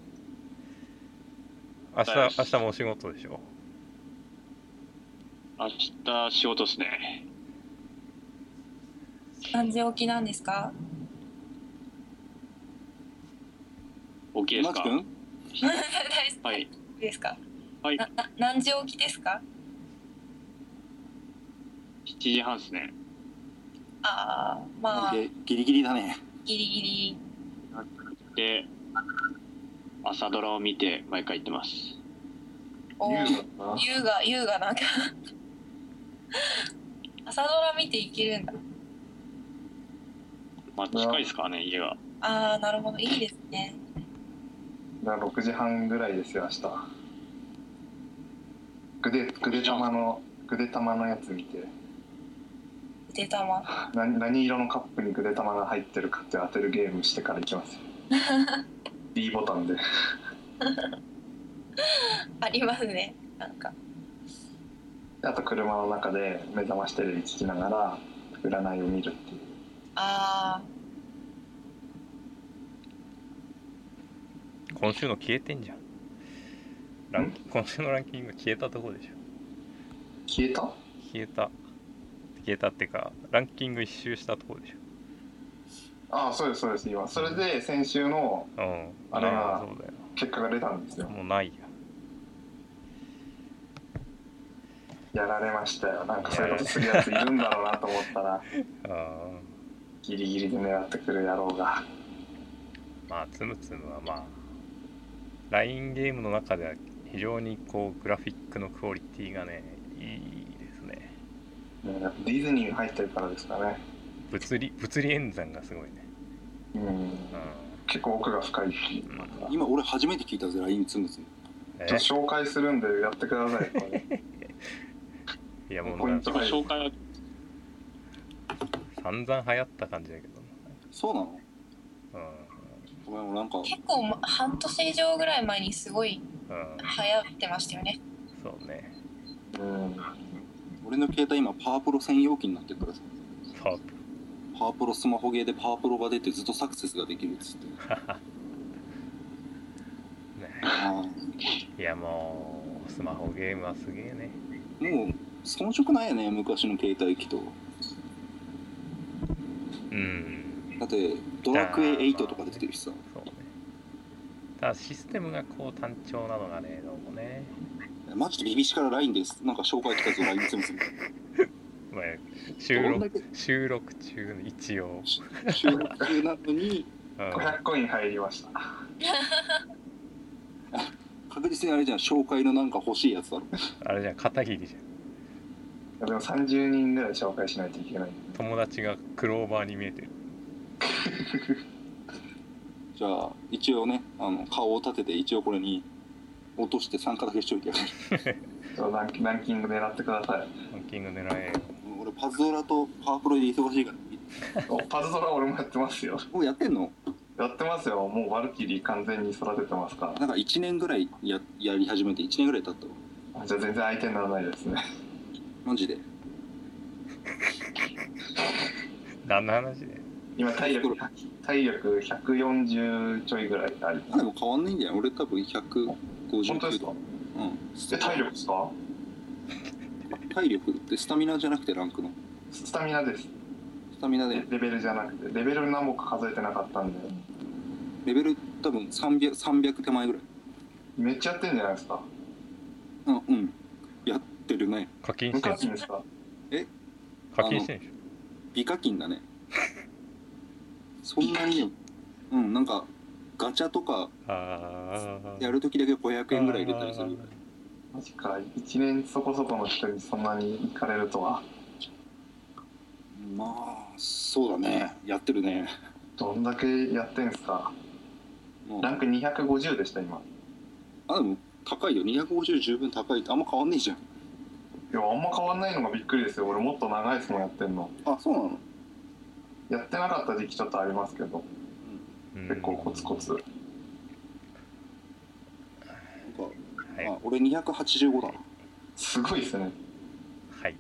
明日明日もお仕事でしょ？明日仕事っすね。何時起きなんですか？大きいですか？はい。ですか？はい。なな何時起きですか？7時半っすね。ああまあ。でギリギリだね。ギリギリ。で朝ドラを見て毎回行ってます。お優雅優雅なんか朝ドラ見ていけるんだ。まあ近いですからね家が。ああなるほど。いいですね。だから6時半ぐらいですよ明日。グデグデ玉のグデ玉のやつ見て。腕玉。何何色のカップにグデ玉が入ってるかって当てるゲームしてから行きますよ。B ボタンで。ありますねなんかあと車の中で目覚ましテレビ聞きながら占いを見るっていう。あ今週の消えてんじゃん。ラン今週のランキング消えたとこでしょ。消えた？消えた。消えたっていうかランキング一周したとこでしああそうですそうです今。それで先週のょうん。あれはまそうだよ結果が出たんですよ。もうないややられましたよ。なんかそういうことするやついるんだろうなと思ったらあ ギリギリで狙ってくる野郎が。ーまあつむつむはまあ LINE ゲームの中では非常にこうグラフィックのクオリティがねいいですね。ねやっぱディズニーが入ってるからですかね。物理物理演算がすごいね。うん。うん。結構奥が深いし。うん。今俺初めて聞いたぜ LINE つむつむ。え？じゃあ紹介するんでやってくださいこれいやもポイントうなんかその紹介は？散々流行った感じだけど。そうなの？うん。ごめん俺なんかあ結構、ま、半年以上ぐらい前にすごいうん。流行ってましたよね。そうね。うん。俺の携帯今パワープロ専用機になってるからさ。パープパワープロスマホゲーでパワープロが出てずっとサクセスができるっつって。ね。あいやもうスマホゲームはすげえね。ーもう遜色ないよね昔の携帯機と。うん。だってドラクエ8とか出てるしさ。そうね。ただシステムがこう単調なのがねどうもね。マジでビビシから LINE です。なんか紹介来たぞ LINE 全部まあ収録収録中の一応、収録中なのにうん、500コイン入りました。確実にあれじゃん紹介のなんか欲しいやつだろ。あれじゃん片桐じゃんでも30人ぐらい紹介しないといけない友達がクローバーに見えてる。じゃあ一応ねあの顔を立てて一応これに落として参加だけしといて ランキランキング狙ってください。ランキング狙え。よ俺パズドラとパワープロで忙しいから。おパズドラ俺もやってますよ。もうやってんの？やってますよ。もうワルキリー完全に育ててますから。なんか1年ぐらいややり始めて1年ぐらい経ったじゃあ全然相手にならないですねマジで。何の話で今体力体力140ちょいぐらいありあでも変わんないんじゃない俺多分159本当ですか？うん。え体力ですか？体力ってスタミナじゃなくてランクの？スタミナです。スタミナで。レベルじゃなくて。レベル何も数えてなかったんで。レベル多分 300, 300手前ぐらい。めっちゃやってんじゃないですか。うんうん。やってるね。課金無してんですか？課金してんでしょ美課金だね。そんなにねうんなんかガチャとかああやるときだけ500円ぐらい入れたりするマジか。1年そこそこの人にそんなに行かれるとは。まあそうだね。やってるね。どんだけやってんすか？もう。ランク250でした今。あでも高いよ。250十分高い。ってあんま変わんねえじゃんいやあんま変わんないのがびっくりですよ。俺もっと長いですもんやってんの。あそうなの？やってなかった時期ちょっとありますけど。うん。結構コツコツ。なんかはい。あ俺285だな。すごいですね。はい。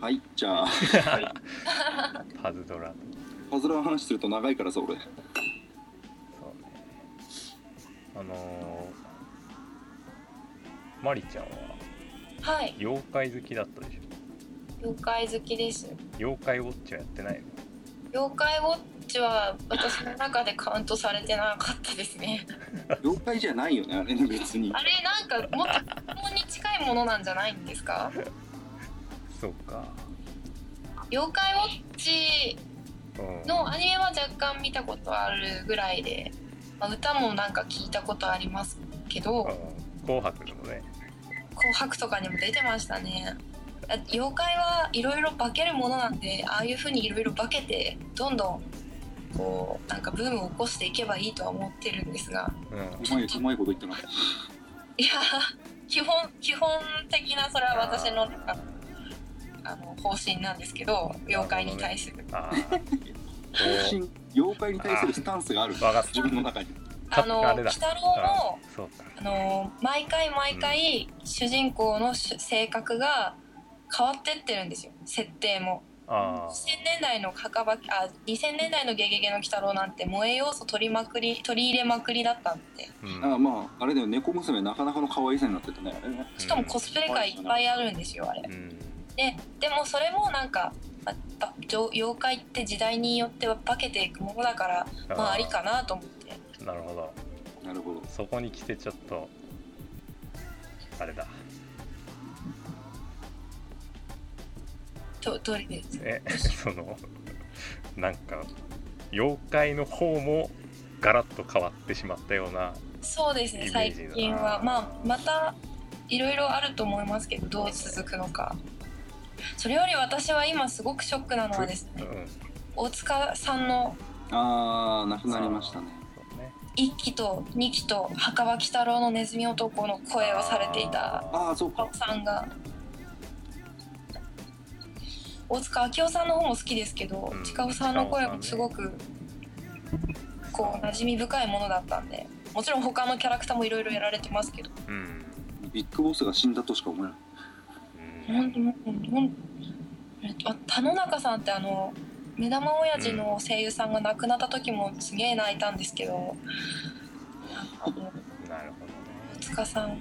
はいじゃあ。はい。パズドラ。パズルの話すると長いからさ俺。そうね。あのー、マリちゃんははい。妖怪好きだったでしょ。妖怪好きです。妖怪ウォッチはやってないの？妖怪ウォッチは私の中でカウントされてなかったですね。妖怪じゃないよねあれね別に。あれなんかもっと子供に近いものなんじゃないんですか？そうか。妖怪ウォッチうん。のアニメは若干見たことあるぐらいで、まあ、歌もなんか聞いたことありますけど。うん。紅白でもね「紅白」とかにも出てましたね。あ妖怪はいろいろ化けるものなんでああいう風にいろいろ化けてどんどんこうなんかブームを起こしていけばいいとは思ってるんですが。うん。うまいこと言ってないいや基本基本的なそれは私のあの方針なんですけど妖怪に対する。ああこ新妖怪に対するスタンスがある。う分かった自分の中にあの鬼太郎のうんそうか。あの毎回毎回主人公のし性格が変わってってるんですよ。設定も。あ2000年代の墓場あ2000年代の「ゲゲゲの鬼太郎」なんて萌え要素取りまくり取り入れまくりだったんで。あ、うん。あまああれだよ。猫娘なかなかの可愛さになってたね。しかもコスプレ界いっぱいあるんですよあれ。うん。ででもそれもなんか、妖怪って時代によっては化けていくものだからまあありかなと思ってなるほど。なるほど。そこに来てちょっとあれだ。とどれです。えそのなんか妖怪の方もガラッと変わってしまったようなそうですね。最近は。まあまたいろいろあると思いますけどどう続くのか。それより私は今すごくショックなのはですねうん。大塚さんのああなくなりましたね1期と2期と墓場鬼太郎のネズミ男の声をされていたああそうか。青さんが。大塚明夫さんの方も好きですけど、うん近尾さんの声もすごくこう馴染み深いものだったんでもちろん他のキャラクターもいろいろやられてますけど。うん。ビッグボスが死んだとしか思えない。うん。ほんとほんあ田野中さんってあの目玉親父の声優さんが亡くなった時もすげえ泣いたんですけど、あのなるほどね大塚さん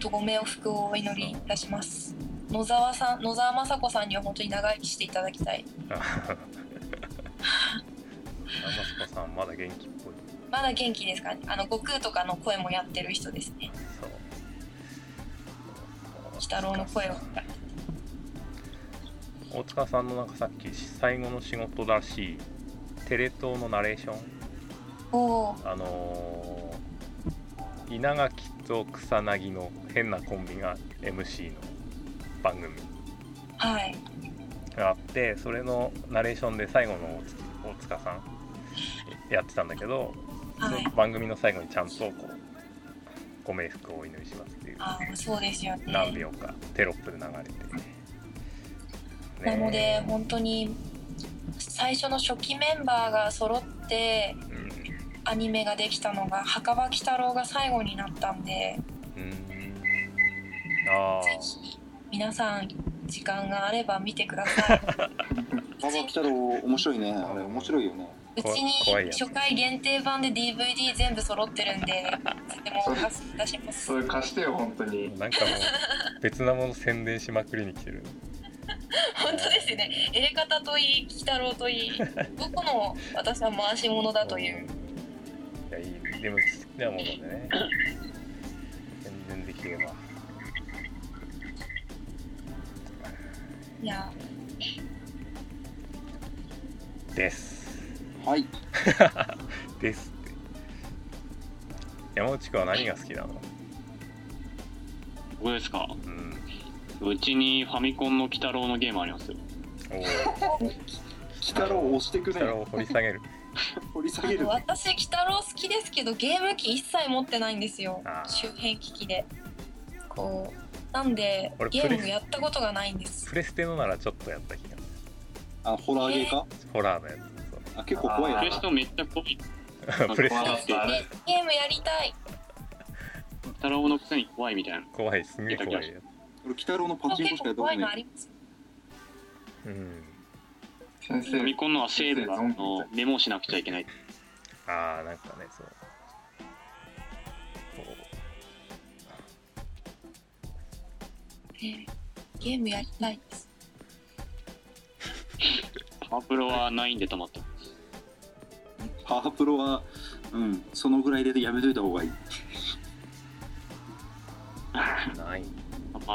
とご冥福をお祈りいたします。野沢さん野沢雅子さんには本当に長生きしていただきたい。あマスコさんまだ元気っぽい。まだ元気ですか？ねあの悟空とかの声もやってる人ですね。そう。鬼太郎の声を大塚さんのなんかさっき最後の仕事らしいテレ東のナレーション。あのー稲垣と草薙の変なコンビが MC の番組。はい。があってそれのナレーションで最後の大塚さんやってたんだけど、はい。番組の最後にちゃんとこうご冥福をお祈りしますっていう。そうですよね。何秒かテロップで流れて、ね、なので本当に最初の初期メンバーが揃ってうんアニメができたのが墓場鬼太郎が最後になったんでうーん。あぜひ皆さん時間があれば見てください。馬場鬼太郎面白いね。あれ面白いよね。うちに初回限定版で DVD 全部揃ってるんででもお貸しいたしますそれ貸してよ本当に。あなんかもう別なもの宣伝しまくりに来てる 本当ですね。エレ方といい鬼太郎といいどこの私は回し物だという。いやいいでも好きなものでね。全然できればいや。です。はい。ですって。山内くんは何が好きなの？僕ですか？うんうちにファミコンの鬼太郎のゲームありますよ。鬼太郎を押してくれ北郎を掘り下げる。掘り下げる。私鬼太郎好きですけどゲーム機一切持ってないんですよ。周辺機器で。こうなんで俺ゲームやったことがないんです。プレステのならちょっとやった気がする。あホラーゲーか？ホラーのやあ結構怖いプレストめっちゃ怖い。つ プレステ。ゲームやりたい。鬼太郎のくせに怖いみたいな。怖いすげえ怖いや俺鬼太郎のパチンコしかやったことない。うん。先ファミ生コンのはセーブのメモしなくちゃいけない。ああなんかねそう。ねゲームやりたいです。パワープロはないんで止まった。パワープロはうんそのぐらいでやめといた方がいい。ない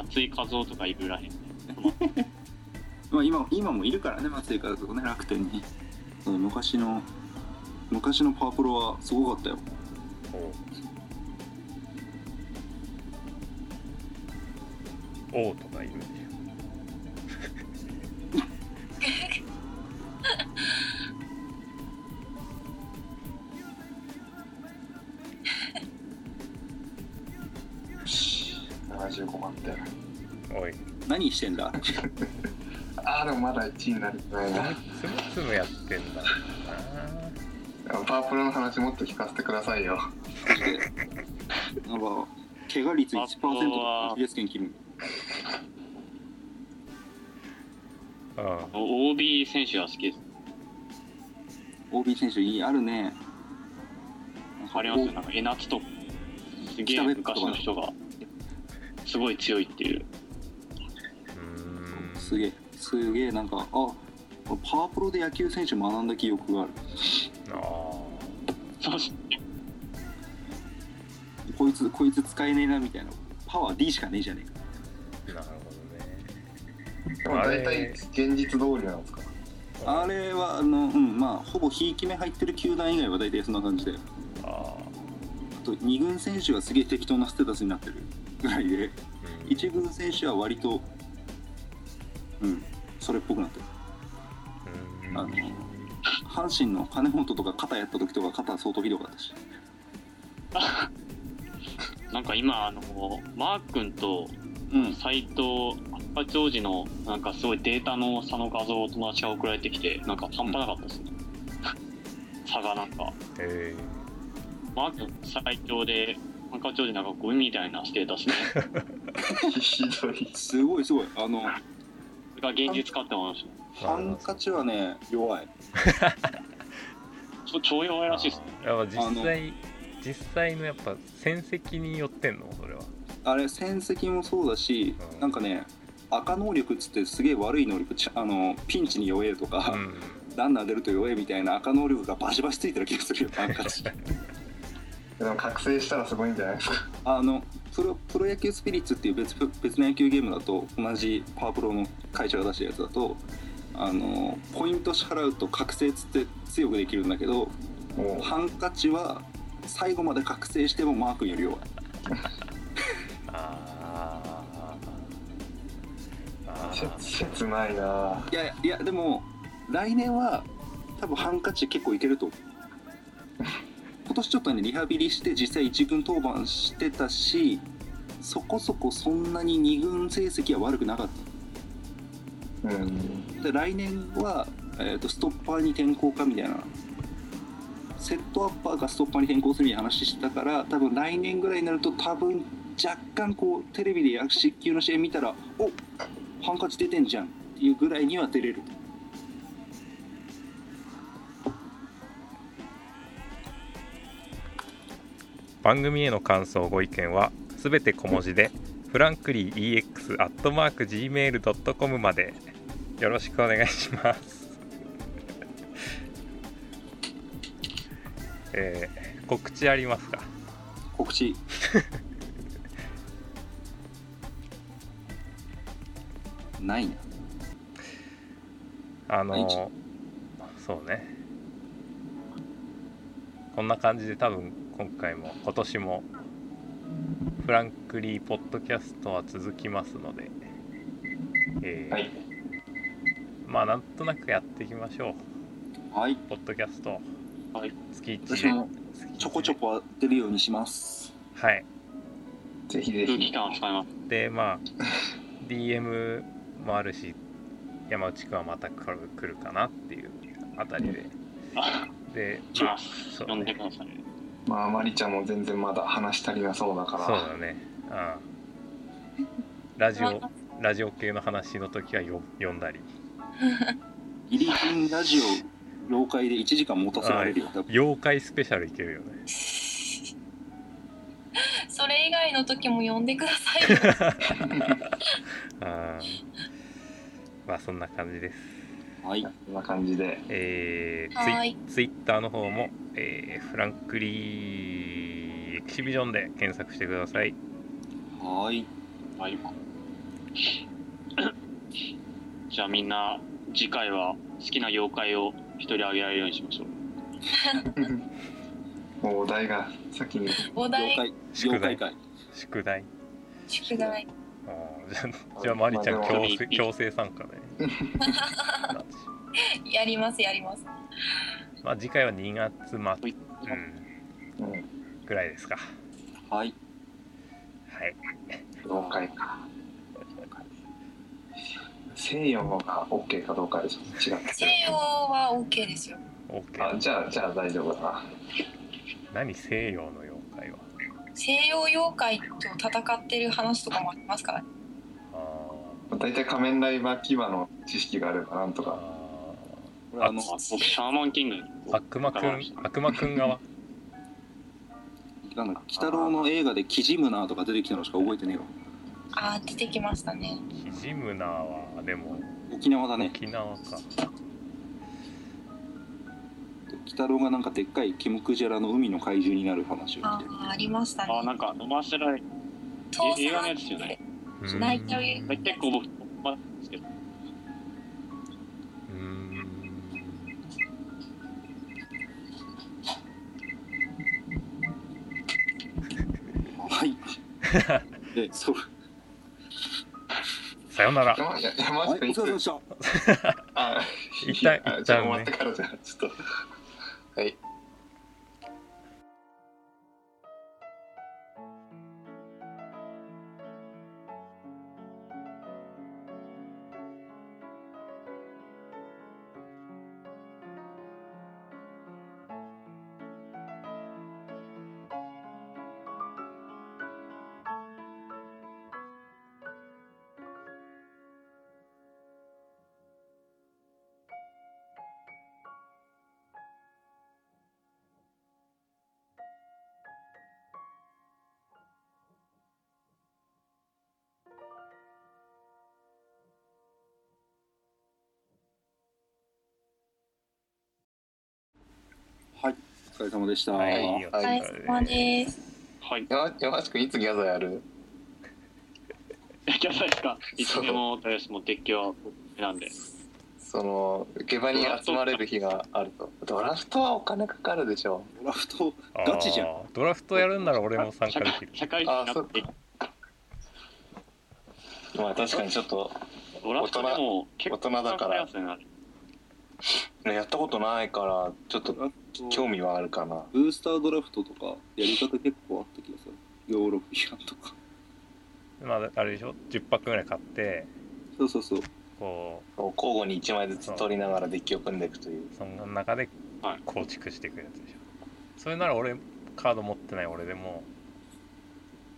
松井和夫とかいるらへん まあ今今もいるからね松井からとかね楽天に。うん昔の昔のパワープロはすごかったよ。おおとかいるん何してんだ？ああでもまだ1位になりたいな。つむつむやってんだ。なパワープロの話もっと聞かせてくださいよ。なんか怪我率1%パワープロはとか GS 券切るあ OB 選手は好きです。OB 選手いいあるね。あります。よなんか江夏とかすげえ昔の人がすごい強いっていうすげえすげえなんかあパワープロで野球選手学んだ記憶がある。あそうっすねこいつこいつ使えねえなみたいな。パワー D しかねえじゃねえか。あなるほどね。でも大体現実通りなんですか？あれはあのうんまあほぼひいき目入ってる球団以外は大体そんな感じでああと2軍選手はすげえ適当なステータスになってるぐらいでーうん。1軍選手は割とうん。それっぽくなってる。うん。あの阪神の金本とか肩やった時とか肩相当ひどかったし。なんか今あのマー君とうん。斎藤八王子のなんかすごいデータの差の画像を友達が送られてきてなんか半端なかったですね。差がなんか。えマー君最長でハンカチ王子なんかゴミみたいなステータスね。ひどい。すごいすごい。あのが現実かって思いましーハンカチはね弱い。たちょ超弱いらしいですね。やっぱ実際実際のやっぱ戦績によってんの？それは。あれ戦績もそうだし、うん。なんかね赤能力っつってすげえ悪い能力あのピンチに弱えとか、うん。ランナー出ると弱えみたいな赤能力がバシバシついてる気がするよハンカチ。でも覚醒したらすごいんじゃないですか。あのプロプロ野球スピリッツっていう別別の野球ゲームだと同じパワープロの会社が出したやつだとあのポイント支払うと覚醒つって強くできるんだけどもハンカチは最後まで覚醒してもマークより弱い。切ないな。いやいやでも来年は多分ハンカチ結構いけると思う 今年ちょっとねリハビリして実際1軍登板してたしそこそこそんなに2軍成績は悪くなかっうん。たで来年は、えー、とストッパーに転向かみたいな。セットアッパーがストッパーに転向するみたいな話してたから多分来年ぐらいになると多分若干こうテレビで野球の試合見たらおハンカチ出てんじゃんっていうぐらいには出れる番組への感想ご意見はすべて小文字でフランクリー EX アットマーク Gmail.com まで。よろしくお願いします。えー告知ありますか？告知。ないな。あのはいそうね。こんな感じで多分今回も今年もフランクリーポッドキャストは続きますので、えーはい。まあなんとなくやっていきましょう。はい。ポッドキャストはい。月1私もちょこちょこ出るようにします。はい。ぜひぜひ。空気感を使います。でまあ DM もあるし山内くんはまた来る来るかなっていうあたりで。あで します。そう呼んでくださいまあマリちゃんも全然まだ話足りなそうだから。そうだね。うんラジオラジオ系の話の時はよ呼んだり。ギリギリラジオ妖怪で1時間持たせられるよ。妖怪スペシャルいけるよね。それ以外の時も呼んでくださいよ。あーまあそんな感じですはい。こんな感じで。えーツイはい。ツイッターの方も、えーフランクリーエキシビジョンで検索してください。はい。はい。じゃあみんな次回は好きな妖怪を一人あげられるようにしましょう。も うお題が先に。お題。妖怪妖怪会。宿題。宿題。あーじゃあじゃあマリちゃん強制強制参加で やりますやります。まあ次回は2月末、うん、うん。ぐらいですか。はい。はい。妖怪か。西洋が OK かどうかでちょ違って西洋は OK ですよ。OK あじゃあじゃあ大丈夫だな。何西洋の妖怪は？西洋妖怪と戦ってる話とかもありますからね。あ大体仮面ライバー牙の知識があればなんとか。ーあこれあのあ僕シャーマンキング。ー悪魔くん悪魔くん側。なんだ鬼太郎の映画でキジムナーとか出てきたのしか覚えてねえわ。あー出てきましたね。キジムナーはでも沖縄だね。沖縄か。鬼太郎がなんかでっかいケムクジャラの海の怪獣になる話をあ見て。ーありましたね。あなんか飲ませられ父映画のやつじゃない。うん。泣いちゃうよ。結構僕まあですけどはい。でそう。さよなら。山山はいお疲れ様でした。あ一旦あ一旦ね。じゃあ終わってからじゃあちょっと。はいはい疲れ様でした。はい、おお疲れ様です。はい。山山内くんいつギャザーやる？え、じゃないですか？いつでも、大丈夫です。もうデッキはなんで。その下馬に集まれる日があるとドラフトはお金かかるでしょドラフト、ガチじゃん。ドラフトやるんなら俺も参加社できる。会社会人になって、まあ確かにちょっとドラフトでも結構大人だから。やったことないからちょっと興味はあるかなブースタードラフトとか、やり方結構あった気がする。ヨーロピアンとか。まあ、あれでしょ ?10 パックぐらい買って、そうそうそう。こ交互に1枚ずつ取りながらデッキを組んでいくというう、その中ではい構築していくやつでしょ？それなら俺、カード持ってない俺でも、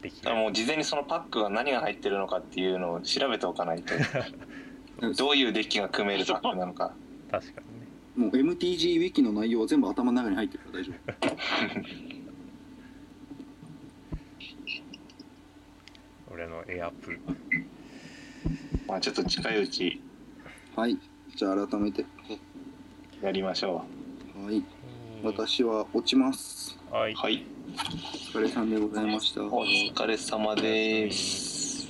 できる。もう事前にそのパックが何が入ってるのかっていうのを調べておかないと どういうデッキが組めるパックなのか確かにね。もう MTG ウィキの内容は全部頭の中に入ってるから大丈 俺のエアプル。まあちょっと近いうち夫。はい。じゃあ改めて。やりましょはい。私は落ちます。はい。うはいお疲れさんでございました。お疲れ様です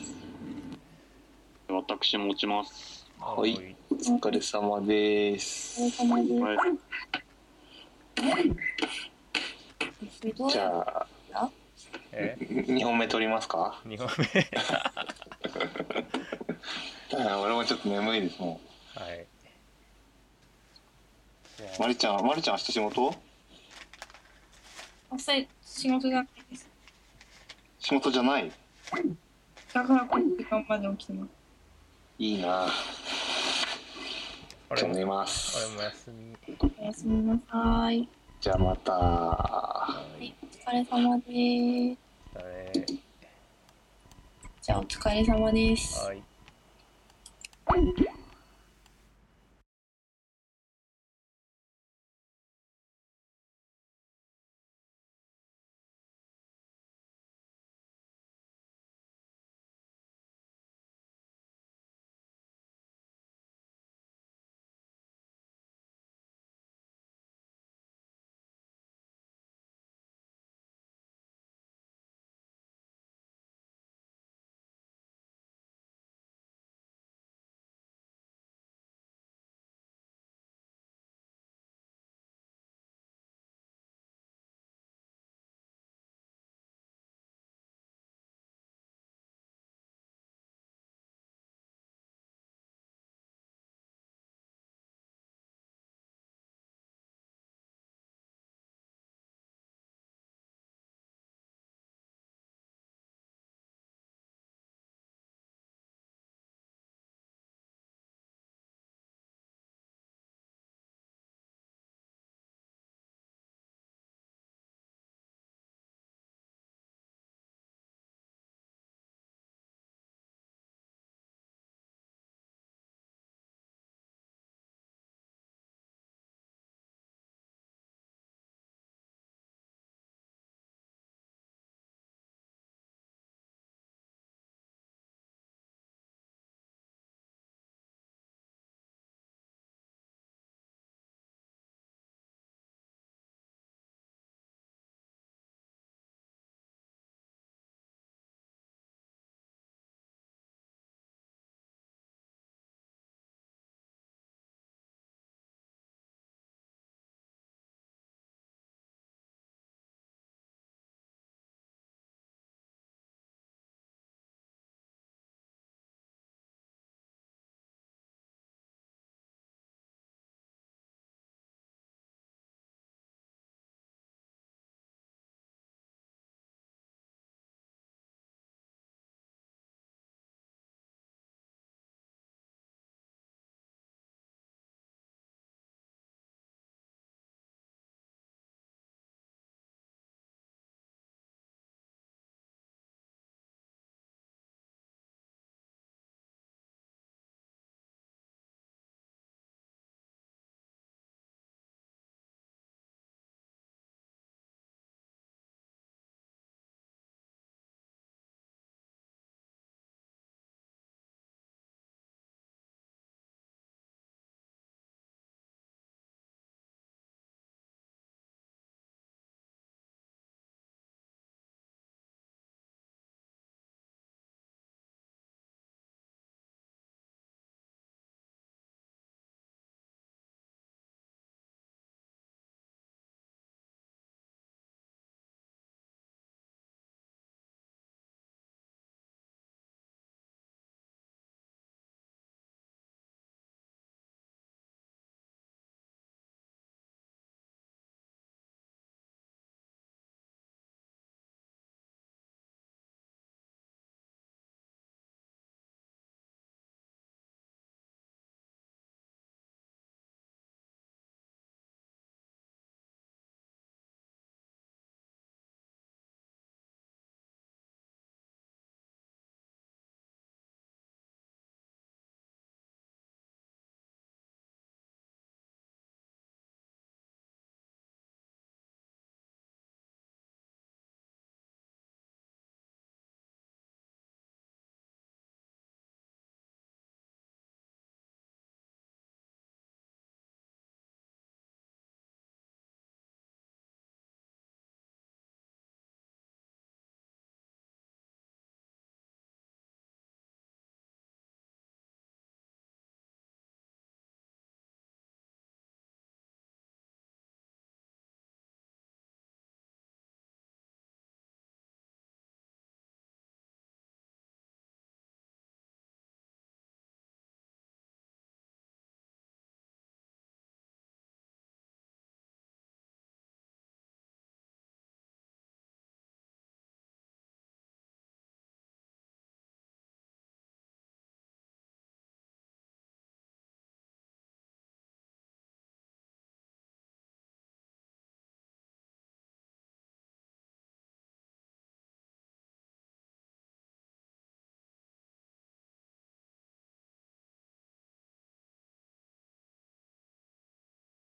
私も落ちます。はいお疲れ様ですお疲れ様です。はい。じやゃあえ？2本目取りますか？2本目？あ俺もちょっと眠いですもはい。まりちゃんまりちゃん明日仕事？明日仕事じゃないです。仕事じゃない？だからこの時間まで起きてます。いいなあ、俺も、じゃあ寝ます俺も休み。おやすみなさい。じゃあまたはい、お疲れ様です。じゃあお疲れ様です。はい。